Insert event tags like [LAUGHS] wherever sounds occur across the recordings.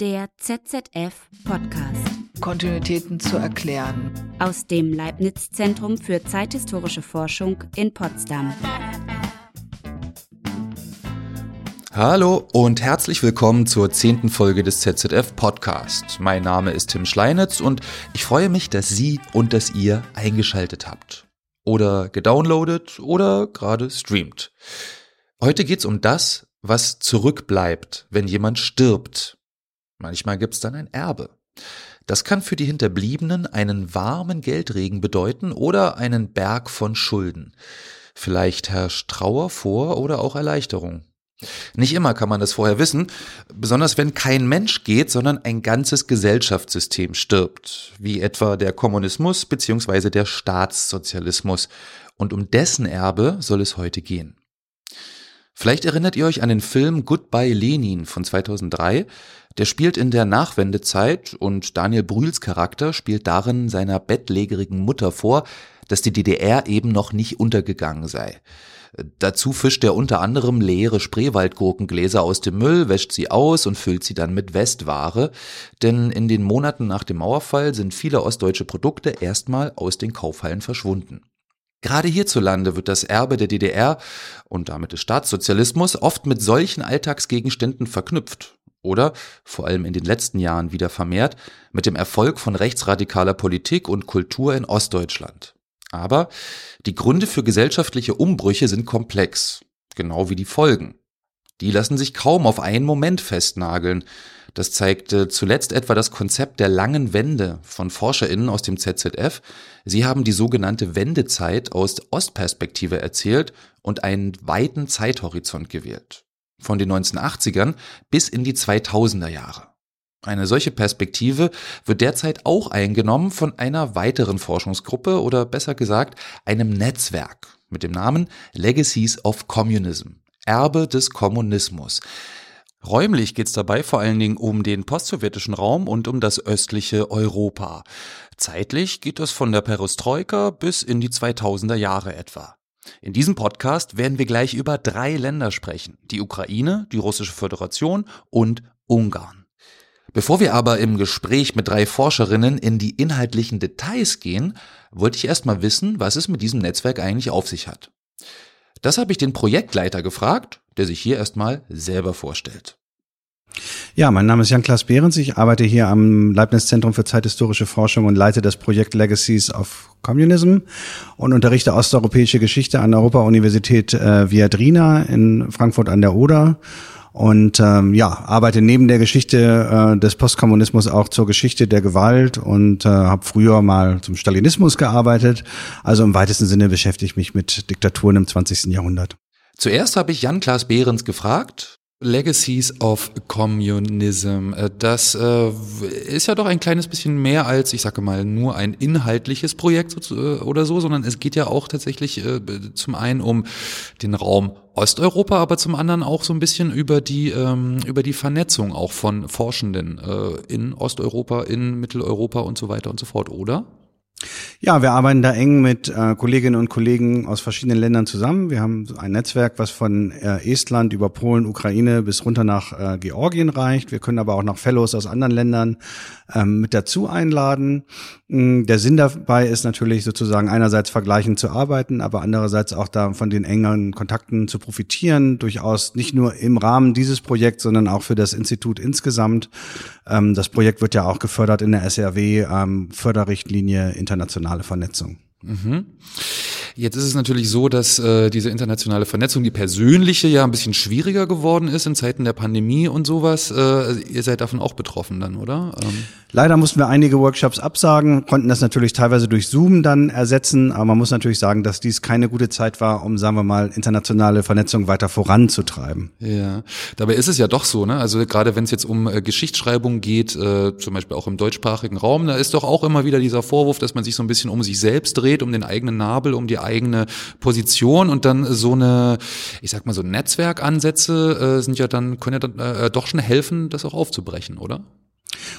Der ZZF Podcast. Kontinuitäten zu erklären. Aus dem Leibniz Zentrum für zeithistorische Forschung in Potsdam. Hallo und herzlich willkommen zur zehnten Folge des ZZF Podcast. Mein Name ist Tim Schleinitz und ich freue mich, dass Sie und dass ihr eingeschaltet habt. Oder gedownloadet oder gerade streamt. Heute geht's um das, was zurückbleibt, wenn jemand stirbt. Manchmal gibt's dann ein Erbe. Das kann für die Hinterbliebenen einen warmen Geldregen bedeuten oder einen Berg von Schulden. Vielleicht herrscht Trauer vor oder auch Erleichterung. Nicht immer kann man das vorher wissen, besonders wenn kein Mensch geht, sondern ein ganzes Gesellschaftssystem stirbt, wie etwa der Kommunismus bzw. der Staatssozialismus. Und um dessen Erbe soll es heute gehen. Vielleicht erinnert ihr euch an den Film Goodbye Lenin von 2003. Der spielt in der Nachwendezeit und Daniel Brühls Charakter spielt darin seiner bettlägerigen Mutter vor, dass die DDR eben noch nicht untergegangen sei. Dazu fischt er unter anderem leere Spreewaldgurkengläser aus dem Müll, wäscht sie aus und füllt sie dann mit Westware, denn in den Monaten nach dem Mauerfall sind viele ostdeutsche Produkte erstmal aus den Kaufhallen verschwunden. Gerade hierzulande wird das Erbe der DDR und damit des Staatssozialismus oft mit solchen Alltagsgegenständen verknüpft oder, vor allem in den letzten Jahren wieder vermehrt, mit dem Erfolg von rechtsradikaler Politik und Kultur in Ostdeutschland. Aber die Gründe für gesellschaftliche Umbrüche sind komplex, genau wie die Folgen. Die lassen sich kaum auf einen Moment festnageln. Das zeigte zuletzt etwa das Konzept der langen Wende von ForscherInnen aus dem ZZF. Sie haben die sogenannte Wendezeit aus Ostperspektive erzählt und einen weiten Zeithorizont gewählt. Von den 1980ern bis in die 2000er Jahre. Eine solche Perspektive wird derzeit auch eingenommen von einer weiteren Forschungsgruppe oder besser gesagt einem Netzwerk mit dem Namen Legacies of Communism, Erbe des Kommunismus. Räumlich geht es dabei vor allen Dingen um den postsowjetischen Raum und um das östliche Europa. Zeitlich geht es von der Perestroika bis in die 2000er Jahre etwa. In diesem Podcast werden wir gleich über drei Länder sprechen. Die Ukraine, die Russische Föderation und Ungarn. Bevor wir aber im Gespräch mit drei Forscherinnen in die inhaltlichen Details gehen, wollte ich erstmal wissen, was es mit diesem Netzwerk eigentlich auf sich hat. Das habe ich den Projektleiter gefragt, der sich hier erstmal selber vorstellt. Ja, mein Name ist Jan-Klaas Behrens. Ich arbeite hier am Leibniz Zentrum für zeithistorische Forschung und leite das Projekt Legacies of Communism und unterrichte osteuropäische Geschichte an der Europa-Universität äh, Viadrina in Frankfurt an der Oder und ähm, ja, arbeite neben der Geschichte äh, des Postkommunismus auch zur Geschichte der Gewalt und äh, habe früher mal zum Stalinismus gearbeitet. Also im weitesten Sinne beschäftige ich mich mit Diktaturen im 20. Jahrhundert. Zuerst habe ich Jan-Klaas Behrens gefragt, Legacies of Communism. Äh, das äh, ist ja doch ein kleines bisschen mehr als, ich sage mal, nur ein inhaltliches Projekt äh, oder so, sondern es geht ja auch tatsächlich zum einen um den Raum Osteuropa, aber zum anderen auch so ein bisschen über die ähm, über die Vernetzung auch von Forschenden in Osteuropa, in Mitteleuropa und so weiter und so fort, oder? Ja, wir arbeiten da eng mit äh, Kolleginnen und Kollegen aus verschiedenen Ländern zusammen. Wir haben ein Netzwerk, was von äh, Estland über Polen, Ukraine bis runter nach äh, Georgien reicht. Wir können aber auch noch Fellows aus anderen Ländern ähm, mit dazu einladen. Mm, der Sinn dabei ist natürlich sozusagen einerseits vergleichend zu arbeiten, aber andererseits auch da von den engen Kontakten zu profitieren. Durchaus nicht nur im Rahmen dieses Projekts, sondern auch für das Institut insgesamt. Ähm, das Projekt wird ja auch gefördert in der SRW ähm, Förderrichtlinie internationale Vernetzung. Mhm. Jetzt ist es natürlich so, dass äh, diese internationale Vernetzung, die persönliche, ja ein bisschen schwieriger geworden ist in Zeiten der Pandemie und sowas. Äh, ihr seid davon auch betroffen dann, oder? Ähm. Leider mussten wir einige Workshops absagen, konnten das natürlich teilweise durch Zoom dann ersetzen, aber man muss natürlich sagen, dass dies keine gute Zeit war, um, sagen wir mal, internationale Vernetzung weiter voranzutreiben. Ja, dabei ist es ja doch so, ne? Also gerade wenn es jetzt um äh, Geschichtsschreibung geht, äh, zum Beispiel auch im deutschsprachigen Raum, da ist doch auch immer wieder dieser Vorwurf, dass man sich so ein bisschen um sich selbst dreht, um den eigenen Nabel, um die eigene Position und dann so eine, ich sag mal so Netzwerkansätze äh, sind ja dann können ja dann äh, doch schon helfen, das auch aufzubrechen, oder?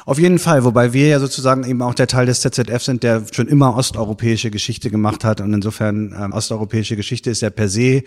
Auf jeden Fall, wobei wir ja sozusagen eben auch der Teil des ZZF sind, der schon immer osteuropäische Geschichte gemacht hat und insofern ähm, osteuropäische Geschichte ist ja per se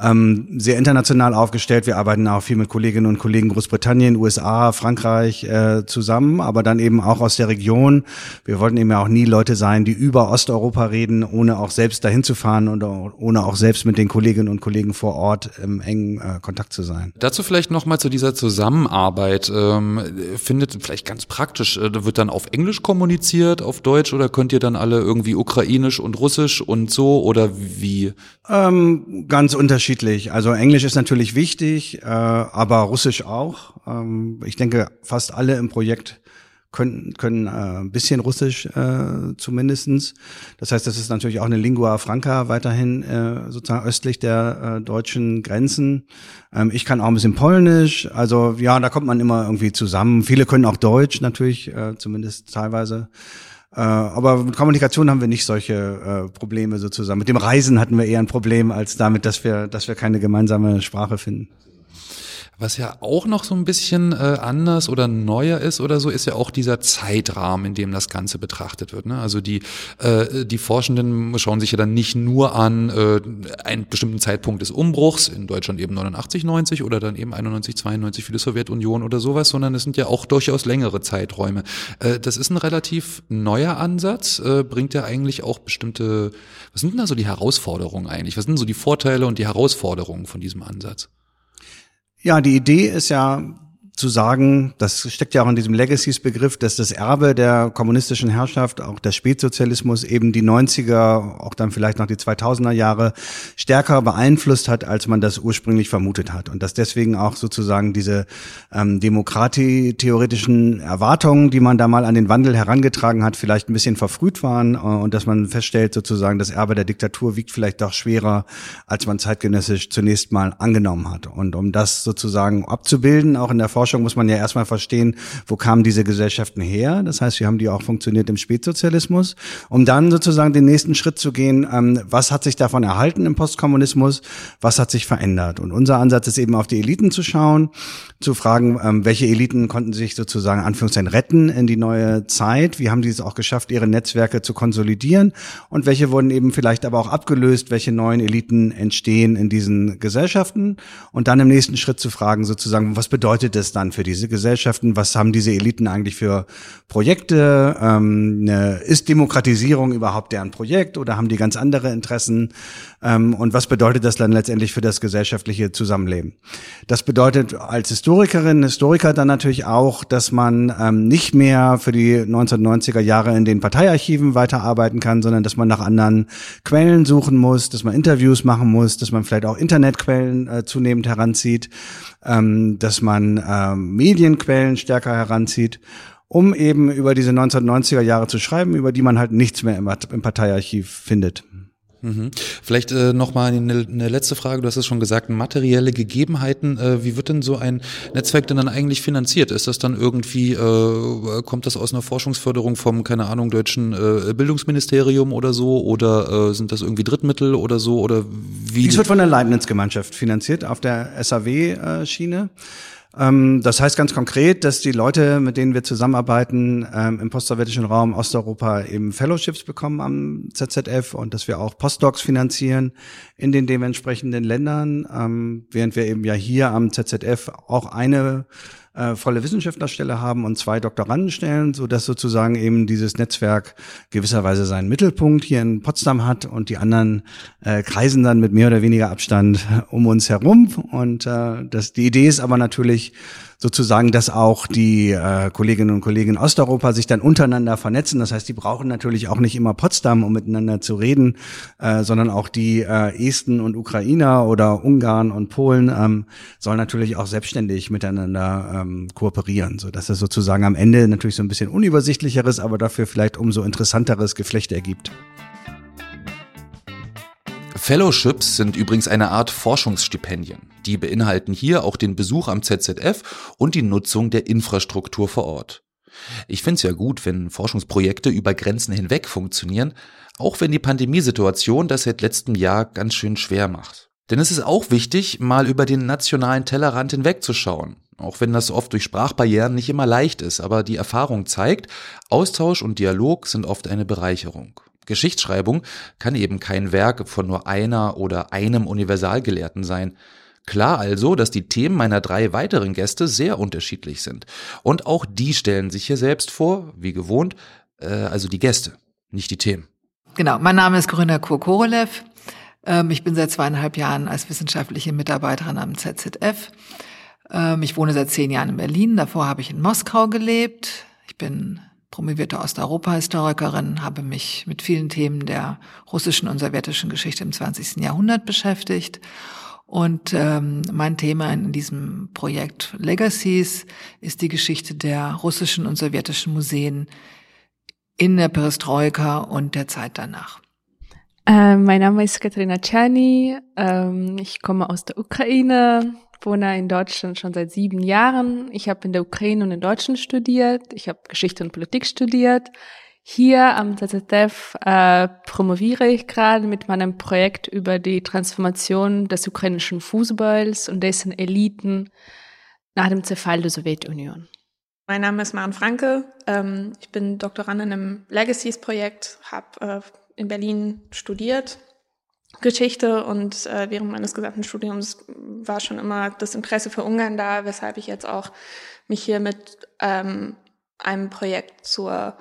ähm, sehr international aufgestellt. Wir arbeiten auch viel mit Kolleginnen und Kollegen Großbritannien, USA, Frankreich äh, zusammen, aber dann eben auch aus der Region. Wir wollten eben ja auch nie Leute sein, die über Osteuropa reden, ohne auch selbst dahin zu fahren und ohne auch selbst mit den Kolleginnen und Kollegen vor Ort im engen äh, Kontakt zu sein. Dazu vielleicht nochmal zu dieser Zusammenarbeit. Ähm, findet vielleicht ganz praktisch, äh, wird dann auf Englisch kommuniziert, auf Deutsch oder könnt ihr dann alle irgendwie ukrainisch und russisch und so oder wie? Ähm, ganz unterschiedlich. Also Englisch ist natürlich wichtig, äh, aber Russisch auch. Ähm, ich denke, fast alle im Projekt können, können äh, ein bisschen Russisch äh, zumindestens. Das heißt, das ist natürlich auch eine Lingua Franca weiterhin äh, sozusagen östlich der äh, deutschen Grenzen. Ähm, ich kann auch ein bisschen Polnisch. Also ja, da kommt man immer irgendwie zusammen. Viele können auch Deutsch natürlich, äh, zumindest teilweise. Äh, aber mit Kommunikation haben wir nicht solche äh, Probleme sozusagen. Mit dem Reisen hatten wir eher ein Problem als damit, dass wir, dass wir keine gemeinsame Sprache finden. Was ja auch noch so ein bisschen äh, anders oder neuer ist oder so, ist ja auch dieser Zeitrahmen, in dem das Ganze betrachtet wird. Ne? Also die, äh, die Forschenden schauen sich ja dann nicht nur an äh, einen bestimmten Zeitpunkt des Umbruchs, in Deutschland eben 89, 90 oder dann eben 91, 92 für die Sowjetunion oder sowas, sondern es sind ja auch durchaus längere Zeiträume. Äh, das ist ein relativ neuer Ansatz, äh, bringt ja eigentlich auch bestimmte, was sind denn da so die Herausforderungen eigentlich? Was sind so die Vorteile und die Herausforderungen von diesem Ansatz? Ja, die Idee ist ja zu sagen, das steckt ja auch in diesem Legacies-Begriff, dass das Erbe der kommunistischen Herrschaft, auch der Spätsozialismus eben die 90er, auch dann vielleicht noch die 2000er Jahre stärker beeinflusst hat, als man das ursprünglich vermutet hat. Und dass deswegen auch sozusagen diese ähm, demokratietheoretischen Erwartungen, die man da mal an den Wandel herangetragen hat, vielleicht ein bisschen verfrüht waren äh, und dass man feststellt, sozusagen, das Erbe der Diktatur wiegt vielleicht doch schwerer, als man zeitgenössisch zunächst mal angenommen hat. Und um das sozusagen abzubilden, auch in der Forschung, Forschung muss man ja erstmal verstehen, wo kamen diese Gesellschaften her. Das heißt, wie haben die auch funktioniert im Spätsozialismus, um dann sozusagen den nächsten Schritt zu gehen, ähm, was hat sich davon erhalten im Postkommunismus, was hat sich verändert. Und unser Ansatz ist eben auf die Eliten zu schauen, zu fragen, ähm, welche Eliten konnten sich sozusagen Anführungszeichen retten in die neue Zeit, wie haben die es auch geschafft, ihre Netzwerke zu konsolidieren? Und welche wurden eben vielleicht aber auch abgelöst, welche neuen Eliten entstehen in diesen Gesellschaften? Und dann im nächsten Schritt zu fragen sozusagen, was bedeutet es dann für diese Gesellschaften? Was haben diese Eliten eigentlich für Projekte? Ähm, ne, ist Demokratisierung überhaupt deren Projekt oder haben die ganz andere Interessen? Ähm, und was bedeutet das dann letztendlich für das gesellschaftliche Zusammenleben? Das bedeutet als Historikerin, Historiker dann natürlich auch, dass man ähm, nicht mehr für die 1990er Jahre in den Parteiarchiven weiterarbeiten kann, sondern dass man nach anderen Quellen suchen muss, dass man Interviews machen muss, dass man vielleicht auch Internetquellen äh, zunehmend heranzieht, ähm, dass man Medienquellen stärker heranzieht um eben über diese 1990er Jahre zu schreiben, über die man halt nichts mehr im, im Parteiarchiv findet. Mhm. Vielleicht äh, nochmal eine, eine letzte Frage. Du hast es schon gesagt, materielle Gegebenheiten. Äh, wie wird denn so ein Netzwerk denn dann eigentlich finanziert? Ist das dann irgendwie, äh, kommt das aus einer Forschungsförderung vom, keine Ahnung, deutschen äh, Bildungsministerium oder so? Oder äh, sind das irgendwie Drittmittel oder so? Oder wie? Dies wird von der Leibniz-Gemeinschaft finanziert auf der SAW-Schiene. Ähm, das heißt ganz konkret, dass die Leute, mit denen wir zusammenarbeiten, ähm, im postsowjetischen Raum Osteuropa eben Fellowships bekommen am ZZF und dass wir auch Postdocs finanzieren in den dementsprechenden Ländern, ähm, während wir eben ja hier am ZZF auch eine äh, volle Wissenschaftlerstelle haben und zwei Doktorandenstellen, so dass sozusagen eben dieses Netzwerk gewisserweise seinen Mittelpunkt hier in Potsdam hat und die anderen äh, kreisen dann mit mehr oder weniger Abstand um uns herum. Und äh, das, die Idee ist aber natürlich, sozusagen, dass auch die äh, Kolleginnen und Kollegen in Osteuropa sich dann untereinander vernetzen. Das heißt, die brauchen natürlich auch nicht immer Potsdam, um miteinander zu reden, äh, sondern auch die äh, Esten und Ukrainer oder Ungarn und Polen ähm, sollen natürlich auch selbstständig miteinander ähm, kooperieren, so dass es sozusagen am Ende natürlich so ein bisschen unübersichtlicheres, aber dafür vielleicht umso interessanteres Geflecht ergibt. Fellowships sind übrigens eine Art Forschungsstipendien. Die beinhalten hier auch den Besuch am ZZF und die Nutzung der Infrastruktur vor Ort. Ich finde es ja gut, wenn Forschungsprojekte über Grenzen hinweg funktionieren, auch wenn die Pandemiesituation das seit letztem Jahr ganz schön schwer macht. Denn es ist auch wichtig, mal über den nationalen Tellerrand hinwegzuschauen. Auch wenn das oft durch Sprachbarrieren nicht immer leicht ist, aber die Erfahrung zeigt, Austausch und Dialog sind oft eine Bereicherung. Geschichtsschreibung kann eben kein Werk von nur einer oder einem Universalgelehrten sein. Klar also, dass die Themen meiner drei weiteren Gäste sehr unterschiedlich sind. Und auch die stellen sich hier selbst vor, wie gewohnt, äh, also die Gäste, nicht die Themen. Genau, mein Name ist Corinna Kurkorolev. Ähm, ich bin seit zweieinhalb Jahren als wissenschaftliche Mitarbeiterin am ZZF. Ähm, ich wohne seit zehn Jahren in Berlin. Davor habe ich in Moskau gelebt. Ich bin promovierte Osteuropa-Historikerin, habe mich mit vielen Themen der russischen und sowjetischen Geschichte im 20. Jahrhundert beschäftigt und ähm, mein Thema in diesem Projekt Legacies ist die Geschichte der russischen und sowjetischen Museen in der Perestroika und der Zeit danach. Äh, mein Name ist Katerina Czerny. Ähm, ich komme aus der Ukraine, wohne in Deutschland schon seit sieben Jahren. Ich habe in der Ukraine und in Deutschland studiert. Ich habe Geschichte und Politik studiert. Hier am ZZF äh, promoviere ich gerade mit meinem Projekt über die Transformation des ukrainischen Fußballs und dessen Eliten nach dem Zerfall der Sowjetunion. Mein Name ist Maren Franke. Ähm, ich bin Doktorandin im Legacies-Projekt, habe äh, in Berlin studiert Geschichte und äh, während meines gesamten Studiums war schon immer das Interesse für Ungarn da, weshalb ich jetzt auch mich hier mit ähm, einem Projekt zur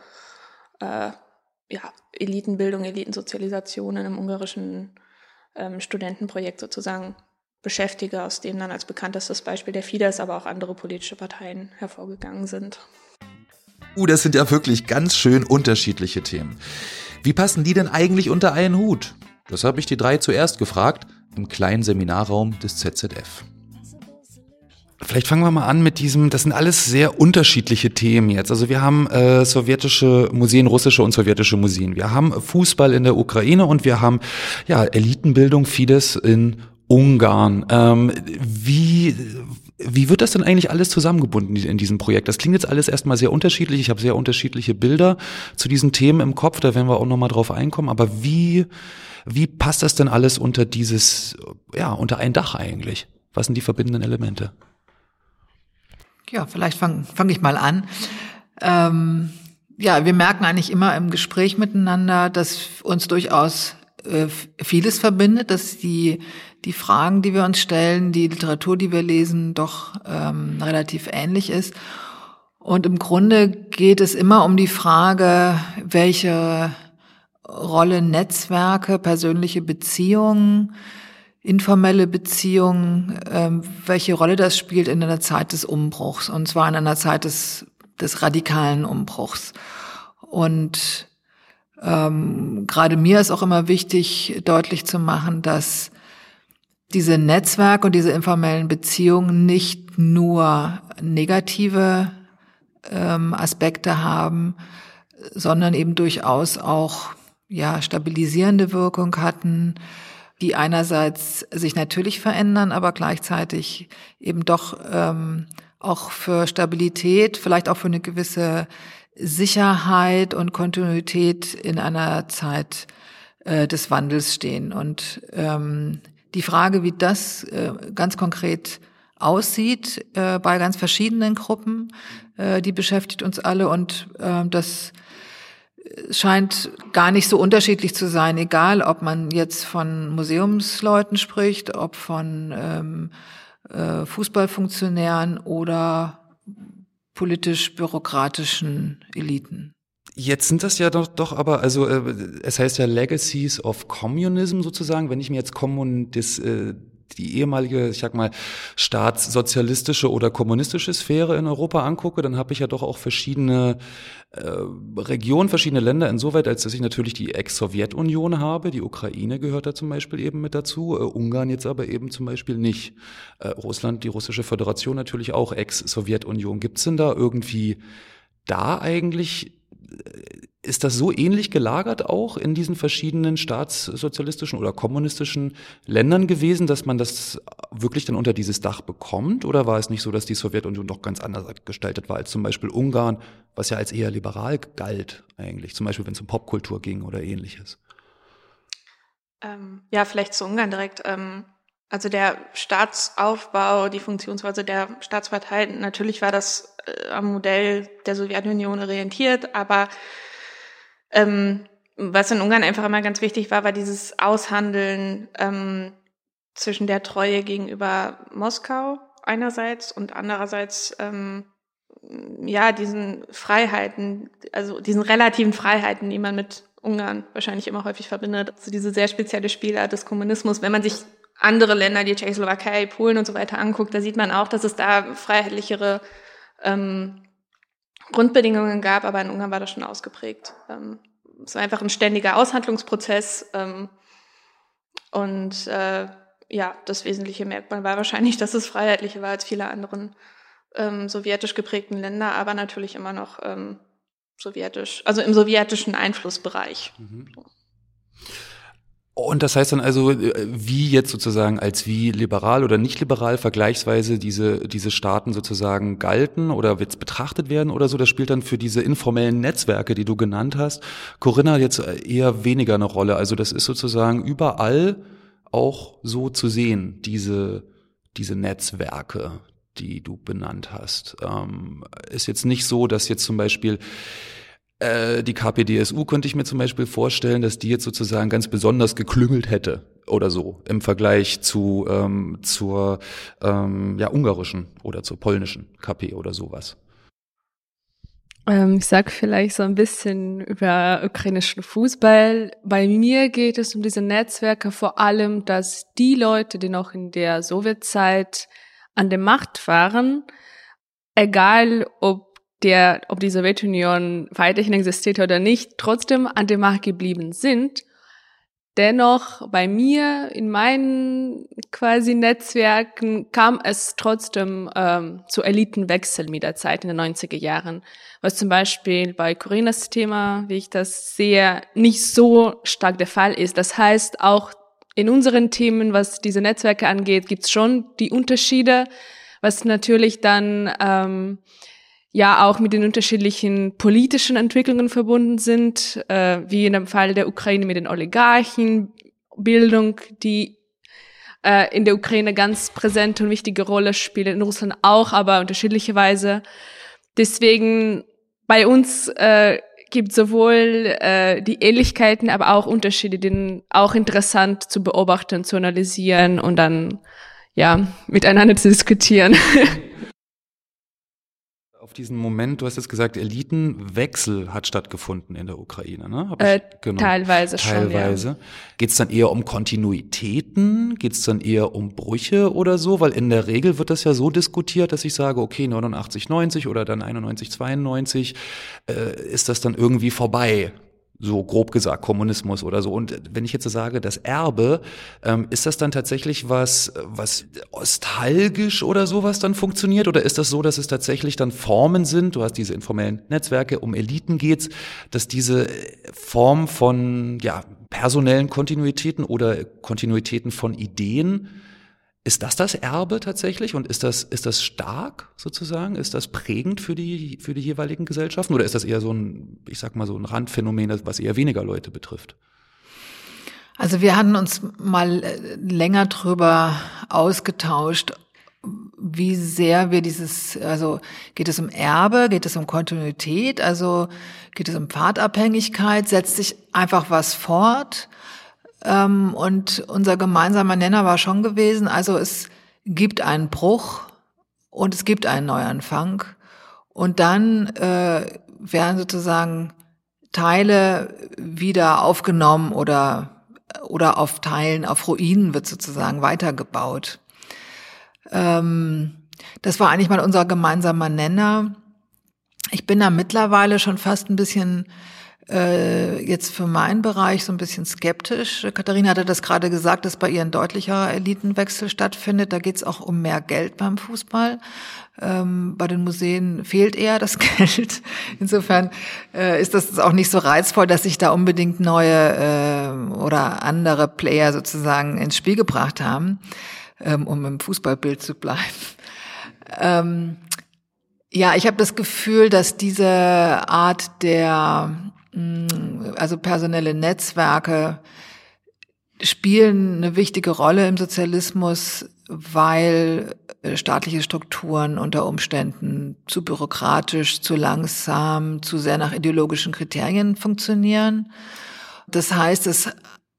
äh, ja, Elitenbildung, Elitensozialisation in einem ungarischen ähm, Studentenprojekt sozusagen beschäftige, aus dem dann als bekanntestes Beispiel der Fidesz, aber auch andere politische Parteien hervorgegangen sind. Uh, das sind ja wirklich ganz schön unterschiedliche Themen. Wie passen die denn eigentlich unter einen Hut? Das habe ich die drei zuerst gefragt im kleinen Seminarraum des ZZF. Vielleicht fangen wir mal an mit diesem, das sind alles sehr unterschiedliche Themen jetzt. Also wir haben äh, sowjetische Museen, russische und sowjetische Museen. Wir haben Fußball in der Ukraine und wir haben ja Elitenbildung, vieles in Ungarn. Ähm, wie wie wird das denn eigentlich alles zusammengebunden in diesem Projekt? Das klingt jetzt alles erstmal sehr unterschiedlich. Ich habe sehr unterschiedliche Bilder zu diesen Themen im Kopf. Da werden wir auch nochmal drauf einkommen. Aber wie, wie passt das denn alles unter dieses, ja, unter ein Dach eigentlich? Was sind die verbindenden Elemente? Ja, vielleicht fange fang ich mal an. Ähm, ja, wir merken eigentlich immer im Gespräch miteinander, dass uns durchaus äh, vieles verbindet, dass die, die Fragen, die wir uns stellen, die Literatur, die wir lesen, doch ähm, relativ ähnlich ist. Und im Grunde geht es immer um die Frage, welche Rolle Netzwerke, persönliche Beziehungen, informelle Beziehungen, ähm, welche Rolle das spielt in einer Zeit des Umbruchs und zwar in einer Zeit des, des radikalen Umbruchs. Und ähm, gerade mir ist auch immer wichtig, deutlich zu machen, dass diese Netzwerke und diese informellen Beziehungen nicht nur negative ähm, Aspekte haben, sondern eben durchaus auch ja stabilisierende Wirkung hatten, die einerseits sich natürlich verändern, aber gleichzeitig eben doch ähm, auch für Stabilität, vielleicht auch für eine gewisse Sicherheit und Kontinuität in einer Zeit äh, des Wandels stehen. Und ähm, die Frage, wie das äh, ganz konkret aussieht äh, bei ganz verschiedenen Gruppen, äh, die beschäftigt uns alle und äh, das scheint gar nicht so unterschiedlich zu sein, egal ob man jetzt von Museumsleuten spricht, ob von ähm, äh, Fußballfunktionären oder politisch-bürokratischen Eliten. Jetzt sind das ja doch, doch aber, also äh, es heißt ja Legacies of Communism sozusagen, wenn ich mir jetzt Kommun, das, äh, die ehemalige, ich sag mal, staatssozialistische oder kommunistische Sphäre in Europa angucke, dann habe ich ja doch auch verschiedene äh, Regionen, verschiedene Länder, insoweit, als dass ich natürlich die Ex-Sowjetunion habe. Die Ukraine gehört da zum Beispiel eben mit dazu, äh, Ungarn jetzt aber eben zum Beispiel nicht. Äh, Russland, die Russische Föderation natürlich auch Ex-Sowjetunion. Gibt's denn da irgendwie da eigentlich ist das so ähnlich gelagert auch in diesen verschiedenen staatssozialistischen oder kommunistischen Ländern gewesen, dass man das wirklich dann unter dieses Dach bekommt? Oder war es nicht so, dass die Sowjetunion doch ganz anders gestaltet war als zum Beispiel Ungarn, was ja als eher liberal galt eigentlich, zum Beispiel wenn es um Popkultur ging oder ähnliches? Ähm, ja, vielleicht zu Ungarn direkt. Ähm, also der Staatsaufbau, die Funktionsweise der Staatspartei, natürlich war das äh, am Modell der Sowjetunion orientiert, aber ähm, was in Ungarn einfach immer ganz wichtig war, war dieses Aushandeln ähm, zwischen der Treue gegenüber Moskau einerseits und andererseits ähm, ja diesen Freiheiten, also diesen relativen Freiheiten, die man mit Ungarn wahrscheinlich immer häufig verbindet. Also diese sehr spezielle Spielart des Kommunismus. Wenn man sich andere Länder, die Tschechoslowakei, Polen und so weiter anguckt, da sieht man auch, dass es da freiheitlichere ähm, Grundbedingungen gab, aber in Ungarn war das schon ausgeprägt. Ähm, es war einfach ein ständiger Aushandlungsprozess ähm, und äh, ja, das wesentliche Merkmal war wahrscheinlich, dass es freiheitlicher war als viele anderen ähm, sowjetisch geprägten Länder, aber natürlich immer noch ähm, sowjetisch, also im sowjetischen Einflussbereich. Mhm. Und das heißt dann also, äh, wie jetzt sozusagen als wie liberal oder nicht liberal vergleichsweise diese, diese Staaten sozusagen galten oder jetzt betrachtet werden oder so, das spielt dann für diese informellen Netzwerke, die du genannt hast, Corinna jetzt eher weniger eine Rolle. Also das ist sozusagen überall auch so zu sehen, diese, diese Netzwerke, die du benannt hast. Ähm, ist jetzt nicht so, dass jetzt zum Beispiel äh, die KPDSU könnte ich mir zum Beispiel vorstellen, dass die jetzt sozusagen ganz besonders geklüngelt hätte oder so im Vergleich zu ähm, zur ähm, ja ungarischen oder zur polnischen KP oder sowas. Ähm, ich sag vielleicht so ein bisschen über ukrainischen Fußball. Bei mir geht es um diese Netzwerke vor allem, dass die Leute, die noch in der Sowjetzeit an der Macht waren, egal ob der, ob die Sowjetunion weiterhin existiert oder nicht, trotzdem an der Macht geblieben sind. Dennoch bei mir in meinen quasi Netzwerken kam es trotzdem ähm, zu Elitenwechsel mit der Zeit in den 90er Jahren. Was zum Beispiel bei Corinas Thema, wie ich das sehe, nicht so stark der Fall ist. Das heißt, auch in unseren Themen, was diese Netzwerke angeht, gibt's schon die Unterschiede, was natürlich dann ähm, ja auch mit den unterschiedlichen politischen Entwicklungen verbunden sind, äh, wie in dem Fall der Ukraine mit den Oligarchen, Bildung, die äh, in der Ukraine ganz präsente und wichtige Rolle spielt, in Russland auch, aber unterschiedliche Weise. Deswegen bei uns äh, gibt sowohl äh, die Ähnlichkeiten, aber auch Unterschiede, die auch interessant zu beobachten, zu analysieren und dann ja miteinander zu diskutieren. [LAUGHS] Diesen Moment, du hast jetzt gesagt, Elitenwechsel hat stattgefunden in der Ukraine, ne? Äh, genau. Teilweise, teilweise. schon. Ja. Geht es dann eher um Kontinuitäten? Geht es dann eher um Brüche oder so? Weil in der Regel wird das ja so diskutiert, dass ich sage, okay, 89, 90 oder dann 91, 92, äh, ist das dann irgendwie vorbei? So grob gesagt, Kommunismus oder so. Und wenn ich jetzt sage, das Erbe, ähm, ist das dann tatsächlich was, was nostalgisch oder sowas dann funktioniert? Oder ist das so, dass es tatsächlich dann Formen sind, du hast diese informellen Netzwerke, um Eliten geht's, dass diese Form von, ja, personellen Kontinuitäten oder Kontinuitäten von Ideen ist das das Erbe tatsächlich und ist das, ist das stark sozusagen? Ist das prägend für die, für die jeweiligen Gesellschaften oder ist das eher so ein, ich sag mal so ein Randphänomen, was eher weniger Leute betrifft? Also wir hatten uns mal äh, länger drüber ausgetauscht, wie sehr wir dieses, also geht es um Erbe, geht es um Kontinuität, also geht es um Pfadabhängigkeit, setzt sich einfach was fort? Ähm, und unser gemeinsamer Nenner war schon gewesen, also es gibt einen Bruch und es gibt einen Neuanfang. Und dann äh, werden sozusagen Teile wieder aufgenommen oder, oder auf Teilen, auf Ruinen wird sozusagen weitergebaut. Ähm, das war eigentlich mal unser gemeinsamer Nenner. Ich bin da mittlerweile schon fast ein bisschen äh, jetzt für meinen Bereich so ein bisschen skeptisch. Katharina hatte das gerade gesagt, dass bei ihr ein deutlicher Elitenwechsel stattfindet. Da geht es auch um mehr Geld beim Fußball. Ähm, bei den Museen fehlt eher das [LAUGHS] Geld. Insofern äh, ist das auch nicht so reizvoll, dass sich da unbedingt neue äh, oder andere Player sozusagen ins Spiel gebracht haben, ähm, um im Fußballbild zu bleiben. Ähm, ja, ich habe das Gefühl, dass diese Art der also personelle Netzwerke spielen eine wichtige Rolle im Sozialismus, weil äh, staatliche Strukturen unter Umständen zu bürokratisch, zu langsam, zu sehr nach ideologischen Kriterien funktionieren. Das heißt, es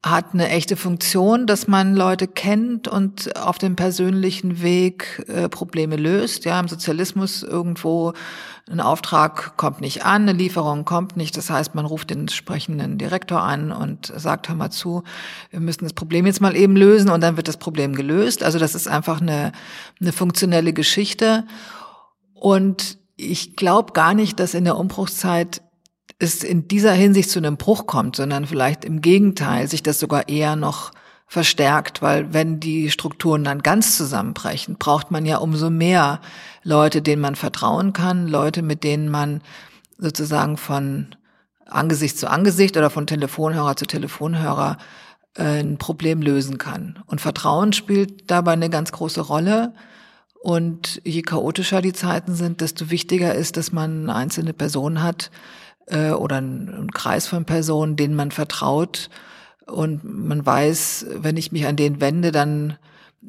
hat eine echte Funktion, dass man Leute kennt und auf dem persönlichen Weg äh, Probleme löst. Ja, im Sozialismus irgendwo ein Auftrag kommt nicht an, eine Lieferung kommt nicht. Das heißt, man ruft den entsprechenden Direktor an und sagt, hör mal zu, wir müssen das Problem jetzt mal eben lösen und dann wird das Problem gelöst. Also das ist einfach eine, eine funktionelle Geschichte. Und ich glaube gar nicht, dass in der Umbruchszeit es in dieser Hinsicht zu einem Bruch kommt, sondern vielleicht im Gegenteil sich das sogar eher noch verstärkt, weil wenn die Strukturen dann ganz zusammenbrechen, braucht man ja umso mehr Leute, denen man vertrauen kann, Leute, mit denen man sozusagen von Angesicht zu Angesicht oder von Telefonhörer zu Telefonhörer äh, ein Problem lösen kann. Und Vertrauen spielt dabei eine ganz große Rolle. Und je chaotischer die Zeiten sind, desto wichtiger ist, dass man eine einzelne Person hat, äh, oder ein, ein Kreis von Personen, denen man vertraut und man weiß, wenn ich mich an den wende, dann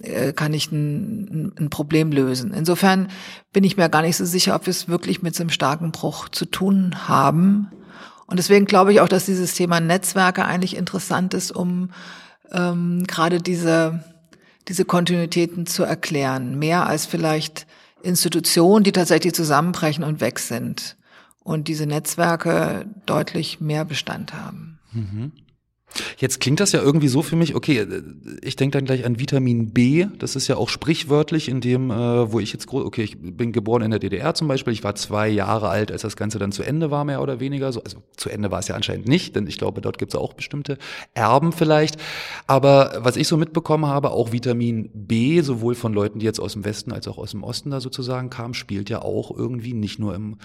äh, kann ich ein, ein Problem lösen. Insofern bin ich mir gar nicht so sicher, ob wir es wirklich mit so einem starken Bruch zu tun haben. Und deswegen glaube ich auch, dass dieses Thema Netzwerke eigentlich interessant ist, um ähm, gerade diese, diese Kontinuitäten zu erklären. Mehr als vielleicht Institutionen, die tatsächlich zusammenbrechen und weg sind und diese Netzwerke deutlich mehr Bestand haben. Mhm. Jetzt klingt das ja irgendwie so für mich, okay, ich denke dann gleich an Vitamin B, das ist ja auch sprichwörtlich in dem, äh, wo ich jetzt, okay, ich bin geboren in der DDR zum Beispiel, ich war zwei Jahre alt, als das Ganze dann zu Ende war, mehr oder weniger, so, also zu Ende war es ja anscheinend nicht, denn ich glaube, dort gibt es auch bestimmte Erben vielleicht, aber was ich so mitbekommen habe, auch Vitamin B, sowohl von Leuten, die jetzt aus dem Westen als auch aus dem Osten da sozusagen kamen, spielt ja auch irgendwie nicht nur im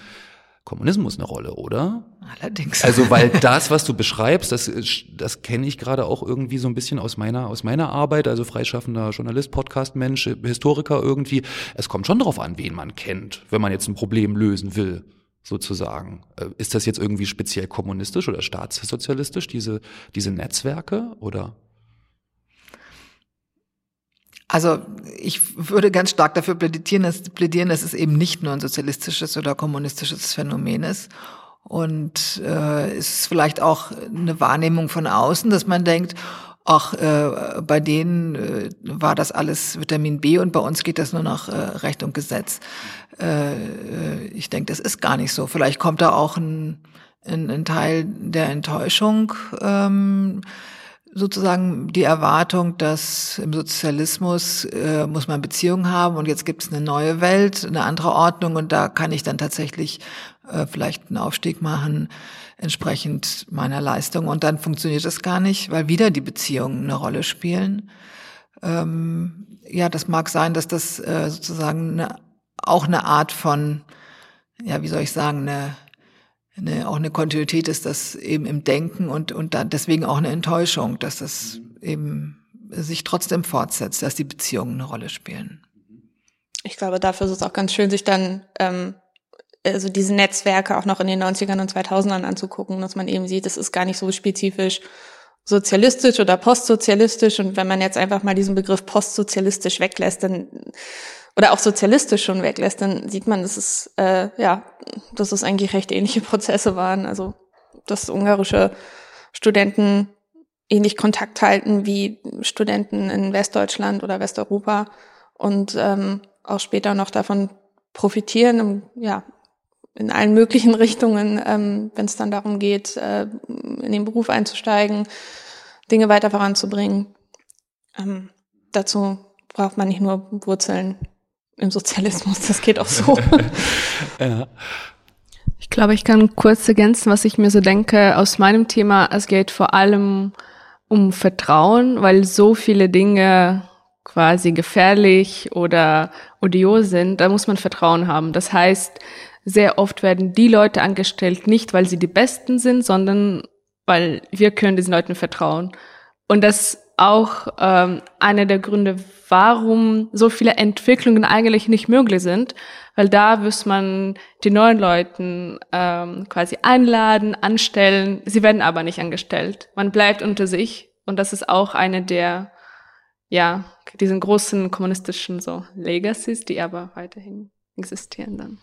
Kommunismus eine Rolle, oder? Allerdings. Also weil [LAUGHS] das, was du beschreibst, das, das kenne ich gerade auch irgendwie so ein bisschen aus meiner aus meiner Arbeit, also freischaffender Journalist, Podcast-Mensch, Historiker irgendwie. Es kommt schon darauf an, wen man kennt, wenn man jetzt ein Problem lösen will, sozusagen. Äh, ist das jetzt irgendwie speziell kommunistisch oder staatssozialistisch diese diese Netzwerke oder? Also ich würde ganz stark dafür plädieren dass, plädieren, dass es eben nicht nur ein sozialistisches oder kommunistisches Phänomen ist. Und äh, es ist vielleicht auch eine Wahrnehmung von außen, dass man denkt, ach, äh, bei denen äh, war das alles Vitamin B und bei uns geht das nur nach äh, Recht und Gesetz. Äh, äh ich denke, das ist gar nicht so. Vielleicht kommt da auch ein, ein, ein Teil der Enttäuschung. Ähm, sozusagen die Erwartung, dass im Sozialismus äh, muss man Beziehungen haben und jetzt gibt es eine neue Welt, eine andere Ordnung und da kann ich dann tatsächlich äh, vielleicht einen Aufstieg machen entsprechend meiner Leistung und dann funktioniert das gar nicht, weil wieder die Beziehungen eine Rolle spielen. Ähm, ja, das mag sein, dass das äh, sozusagen eine, auch eine Art von, ja, wie soll ich sagen, eine eine, auch eine Kontinuität ist das eben im Denken und, und dann deswegen auch eine Enttäuschung, dass das eben sich trotzdem fortsetzt, dass die Beziehungen eine Rolle spielen. Ich glaube, dafür ist es auch ganz schön, sich dann ähm, also diese Netzwerke auch noch in den 90ern und 2000ern anzugucken, dass man eben sieht, es ist gar nicht so spezifisch sozialistisch oder postsozialistisch. Und wenn man jetzt einfach mal diesen Begriff postsozialistisch weglässt, dann oder auch sozialistisch schon weglässt, dann sieht man, dass es äh, ja, dass es eigentlich recht ähnliche Prozesse waren. Also dass ungarische Studenten ähnlich Kontakt halten wie Studenten in Westdeutschland oder Westeuropa und ähm, auch später noch davon profitieren, um, ja, in allen möglichen [LAUGHS] Richtungen, ähm, wenn es dann darum geht, äh, in den Beruf einzusteigen, Dinge weiter voranzubringen. Ähm, dazu braucht man nicht nur Wurzeln im Sozialismus, das geht auch so. [LAUGHS] ja. Ich glaube, ich kann kurz ergänzen, was ich mir so denke aus meinem Thema. Es geht vor allem um Vertrauen, weil so viele Dinge quasi gefährlich oder odios sind. Da muss man Vertrauen haben. Das heißt, sehr oft werden die Leute angestellt, nicht weil sie die Besten sind, sondern weil wir können diesen Leuten vertrauen. Und das auch ähm, einer der Gründe, warum so viele Entwicklungen eigentlich nicht möglich sind, weil da muss man die neuen Leuten ähm, quasi einladen, anstellen. Sie werden aber nicht angestellt. Man bleibt unter sich und das ist auch eine der ja diesen großen kommunistischen so Legacies, die aber weiterhin existieren dann.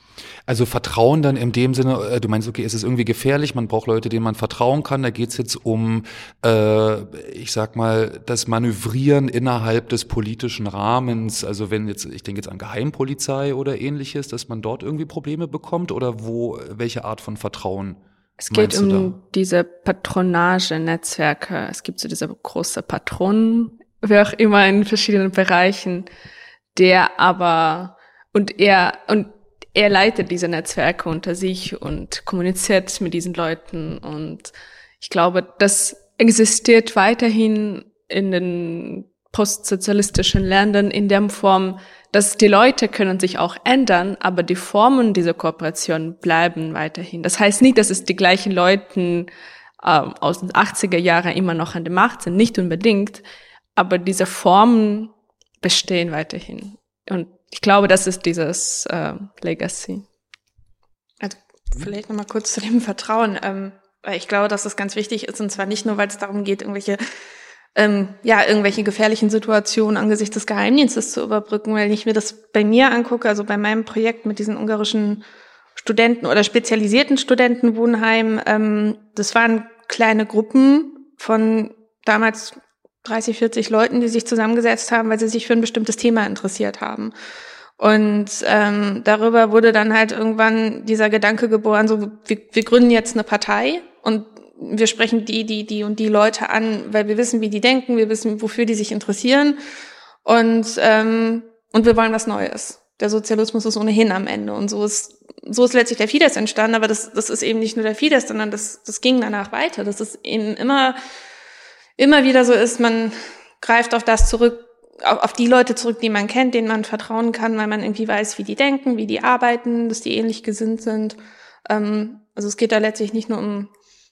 Also Vertrauen dann in dem Sinne, äh, du meinst, okay, es ist irgendwie gefährlich, man braucht Leute, denen man vertrauen kann. Da geht's jetzt um, äh, ich sag mal, das Manövrieren innerhalb des politischen Rahmens. Also wenn jetzt, ich denke jetzt an Geheimpolizei oder ähnliches, dass man dort irgendwie Probleme bekommt oder wo, welche Art von Vertrauen? Es geht um da? diese Patronage-Netzwerke. Es gibt so diese große Patronen, wie auch immer in verschiedenen Bereichen, der aber und er, und er leitet diese Netzwerke unter sich und kommuniziert mit diesen Leuten. Und ich glaube, das existiert weiterhin in den postsozialistischen Ländern in der Form, dass die Leute können sich auch ändern, aber die Formen dieser Kooperation bleiben weiterhin. Das heißt nicht, dass es die gleichen Leute äh, aus den 80er Jahren immer noch an der Macht sind, nicht unbedingt, aber diese Formen bestehen weiterhin. Und ich glaube, das ist dieses äh, Legacy. Also vielleicht nochmal kurz zu dem Vertrauen, ähm, weil ich glaube, dass das ganz wichtig ist, und zwar nicht nur, weil es darum geht, irgendwelche ähm, ja, irgendwelche gefährlichen Situationen angesichts des Geheimdienstes zu überbrücken, weil ich mir das bei mir angucke, also bei meinem Projekt mit diesen ungarischen Studenten oder spezialisierten Studentenwohnheimen, ähm, das waren kleine Gruppen von damals 30, 40 Leuten, die sich zusammengesetzt haben, weil sie sich für ein bestimmtes Thema interessiert haben. Und ähm, darüber wurde dann halt irgendwann dieser Gedanke geboren, so wir, wir gründen jetzt eine Partei und wir sprechen die, die, die und die Leute an, weil wir wissen, wie die denken, wir wissen, wofür die sich interessieren und ähm, und wir wollen was Neues. Der Sozialismus ist ohnehin am Ende und so ist so ist letztlich der Fidesz entstanden, aber das das ist eben nicht nur der Fidesz, sondern das das ging danach weiter. Das ist eben immer immer wieder so ist, man greift auf das zurück, auf die Leute zurück, die man kennt, denen man vertrauen kann, weil man irgendwie weiß, wie die denken, wie die arbeiten, dass die ähnlich gesinnt sind. Ähm, also es geht da letztlich nicht nur um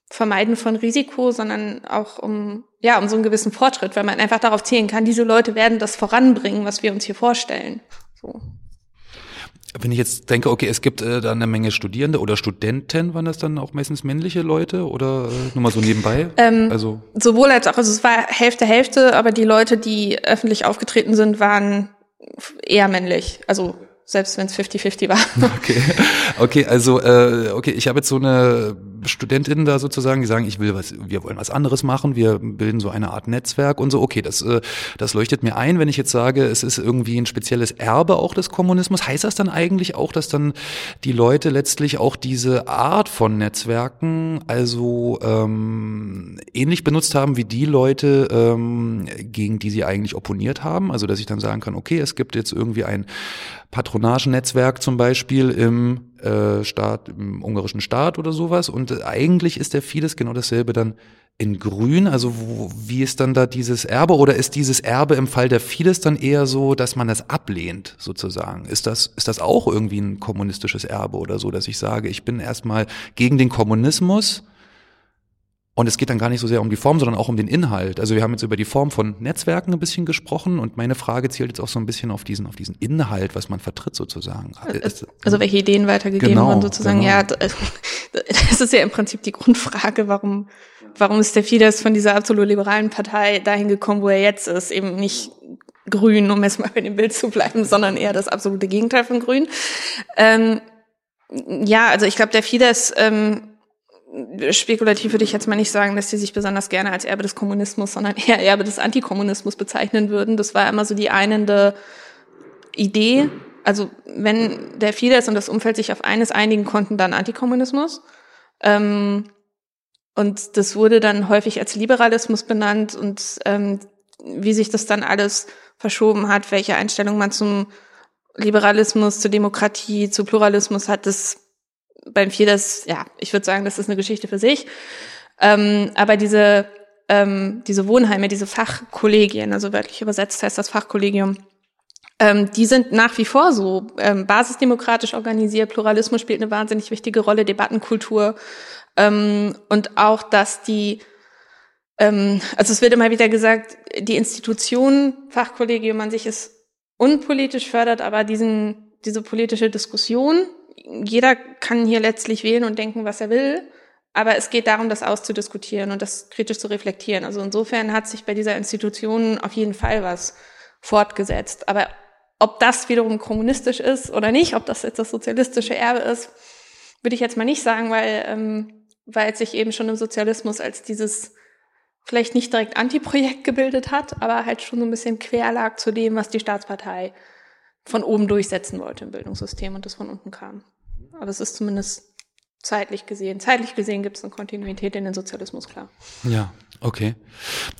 Vermeiden von Risiko, sondern auch um, ja, um so einen gewissen Fortschritt, weil man einfach darauf zählen kann, diese Leute werden das voranbringen, was wir uns hier vorstellen. So. Wenn ich jetzt denke, okay, es gibt äh, da eine Menge Studierende oder Studenten, waren das dann auch meistens männliche Leute oder äh, nur mal so nebenbei? Ähm, also sowohl als auch, also es war Hälfte Hälfte, aber die Leute, die öffentlich aufgetreten sind, waren eher männlich. Also selbst wenn es 50-50 war. [LAUGHS] Okay, okay, also äh, okay, ich habe jetzt so eine Studentinnen da sozusagen, die sagen, ich will was, wir wollen was anderes machen, wir bilden so eine Art Netzwerk und so. Okay, das, äh, das leuchtet mir ein, wenn ich jetzt sage, es ist irgendwie ein spezielles Erbe auch des Kommunismus. Heißt das dann eigentlich auch, dass dann die Leute letztlich auch diese Art von Netzwerken also ähm, ähnlich benutzt haben wie die Leute, ähm, gegen die sie eigentlich opponiert haben? Also dass ich dann sagen kann, okay, es gibt jetzt irgendwie ein Patronagennetzwerk zum Beispiel im äh, Staat, im ungarischen Staat oder sowas. Und eigentlich ist der Fidesz genau dasselbe dann in Grün. Also wo, wie ist dann da dieses Erbe oder ist dieses Erbe im Fall der Fidesz dann eher so, dass man das ablehnt sozusagen? Ist das, ist das auch irgendwie ein kommunistisches Erbe oder so, dass ich sage, ich bin erstmal gegen den Kommunismus, und es geht dann gar nicht so sehr um die Form, sondern auch um den Inhalt. Also wir haben jetzt über die Form von Netzwerken ein bisschen gesprochen und meine Frage zielt jetzt auch so ein bisschen auf diesen, auf diesen Inhalt, was man vertritt sozusagen. Also welche Ideen weitergegeben genau, wurden sozusagen. Genau. Ja, [LAUGHS] das ist ja im Prinzip die Grundfrage, warum, warum ist der Fidesz von dieser absolut liberalen Partei dahin gekommen, wo er jetzt ist, eben nicht grün, um jetzt mal bei dem Bild zu bleiben, sondern eher das absolute Gegenteil von grün. Ähm, ja, also ich glaube, der Fidesz ähm, spekulativ würde ich jetzt mal nicht sagen, dass sie sich besonders gerne als Erbe des Kommunismus, sondern eher Erbe des Antikommunismus bezeichnen würden. Das war immer so die einende Idee. Also wenn der Fidesz und das Umfeld sich auf eines einigen konnten, dann Antikommunismus. Ähm, und das wurde dann häufig als Liberalismus benannt und ähm, wie sich das dann alles verschoben hat, welche Einstellung man zum Liberalismus, zur Demokratie, zu Pluralismus hat, das beim Fidesz, ja, ich würde sagen, das ist eine Geschichte für sich. Ähm, aber diese, ähm, diese Wohnheime, diese Fachkollegien, also wörtlich übersetzt heißt das Fachkollegium, ähm, die sind nach wie vor so ähm, basisdemokratisch organisiert. Pluralismus spielt eine wahnsinnig wichtige Rolle, Debattenkultur ähm, und auch, dass die ähm, also es wird immer wieder gesagt, die Institution Fachkollegium an sich ist unpolitisch fördert, aber diesen diese politische Diskussion jeder kann hier letztlich wählen und denken, was er will. Aber es geht darum, das auszudiskutieren und das kritisch zu reflektieren. Also insofern hat sich bei dieser Institution auf jeden Fall was fortgesetzt. Aber ob das wiederum kommunistisch ist oder nicht, ob das jetzt das sozialistische Erbe ist, würde ich jetzt mal nicht sagen, weil, ähm, weil es sich eben schon im Sozialismus als dieses vielleicht nicht direkt Antiprojekt gebildet hat, aber halt schon so ein bisschen quer lag zu dem, was die Staatspartei von oben durchsetzen wollte im Bildungssystem und das von unten kam. Aber es ist zumindest zeitlich gesehen. Zeitlich gesehen gibt es eine Kontinuität in den Sozialismus, klar. Ja, okay.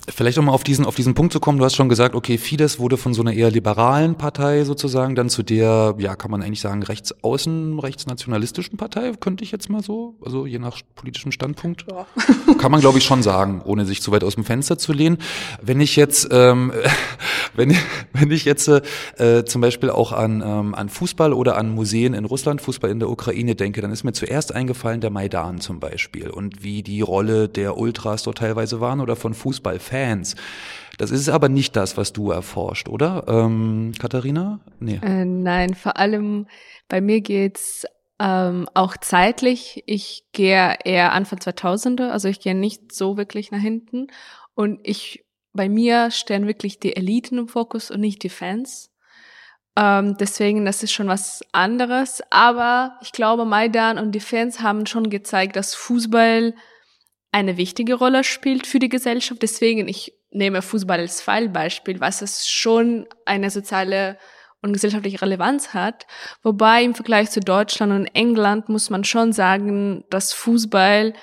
Vielleicht um mal auf diesen, auf diesen Punkt zu kommen, du hast schon gesagt, okay, Fidesz wurde von so einer eher liberalen Partei sozusagen dann zu der, ja, kann man eigentlich sagen, rechtsaußen, rechtsnationalistischen Partei, könnte ich jetzt mal so, also je nach politischem Standpunkt. Ja. [LAUGHS] Kann man, glaube ich, schon sagen, ohne sich zu weit aus dem Fenster zu lehnen. Wenn ich jetzt, ähm, [LAUGHS] wenn, wenn ich jetzt äh, zum Beispiel auch an, ähm, an Fußball oder an Museen in Russland, Fußball in der Ukraine denke, dann ist mir zuerst eingefallen, der Maidan zum Beispiel und wie die Rolle der Ultras dort teilweise waren oder von Fußballfans. Das ist aber nicht das, was du erforscht, oder, ähm, Katharina? Nee. Äh, nein, vor allem bei mir geht's ähm, auch zeitlich. Ich gehe eher Anfang 2000er, also ich gehe nicht so wirklich nach hinten. Und ich, bei mir stehen wirklich die Eliten im Fokus und nicht die Fans. Ähm, deswegen, das ist schon was anderes. Aber ich glaube, Maidan und die Fans haben schon gezeigt, dass Fußball eine wichtige Rolle spielt für die Gesellschaft. Deswegen, ich nehme Fußball als Fallbeispiel, was es schon eine soziale und gesellschaftliche Relevanz hat. Wobei im Vergleich zu Deutschland und England muss man schon sagen, dass Fußball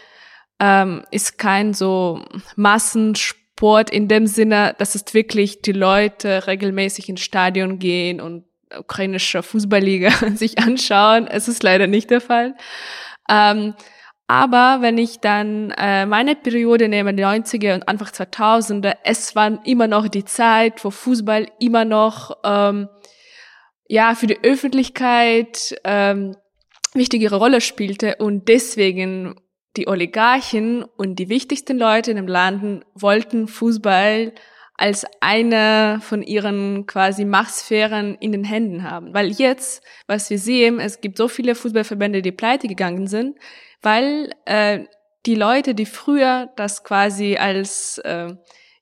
ähm, ist kein so Massensport Sport in dem Sinne, dass es wirklich die Leute regelmäßig ins Stadion gehen und ukrainische Fußballliga [LAUGHS] sich anschauen. Es ist leider nicht der Fall. Ähm, aber wenn ich dann äh, meine Periode nehme, die 90er und Anfang 2000er, es war immer noch die Zeit, wo Fußball immer noch ähm, ja für die Öffentlichkeit ähm, wichtigere Rolle spielte und deswegen die Oligarchen und die wichtigsten Leute in dem Land wollten Fußball als eine von ihren quasi Machtsphären in den Händen haben. Weil jetzt, was wir sehen, es gibt so viele Fußballverbände, die pleite gegangen sind, weil äh, die Leute, die früher das quasi als äh,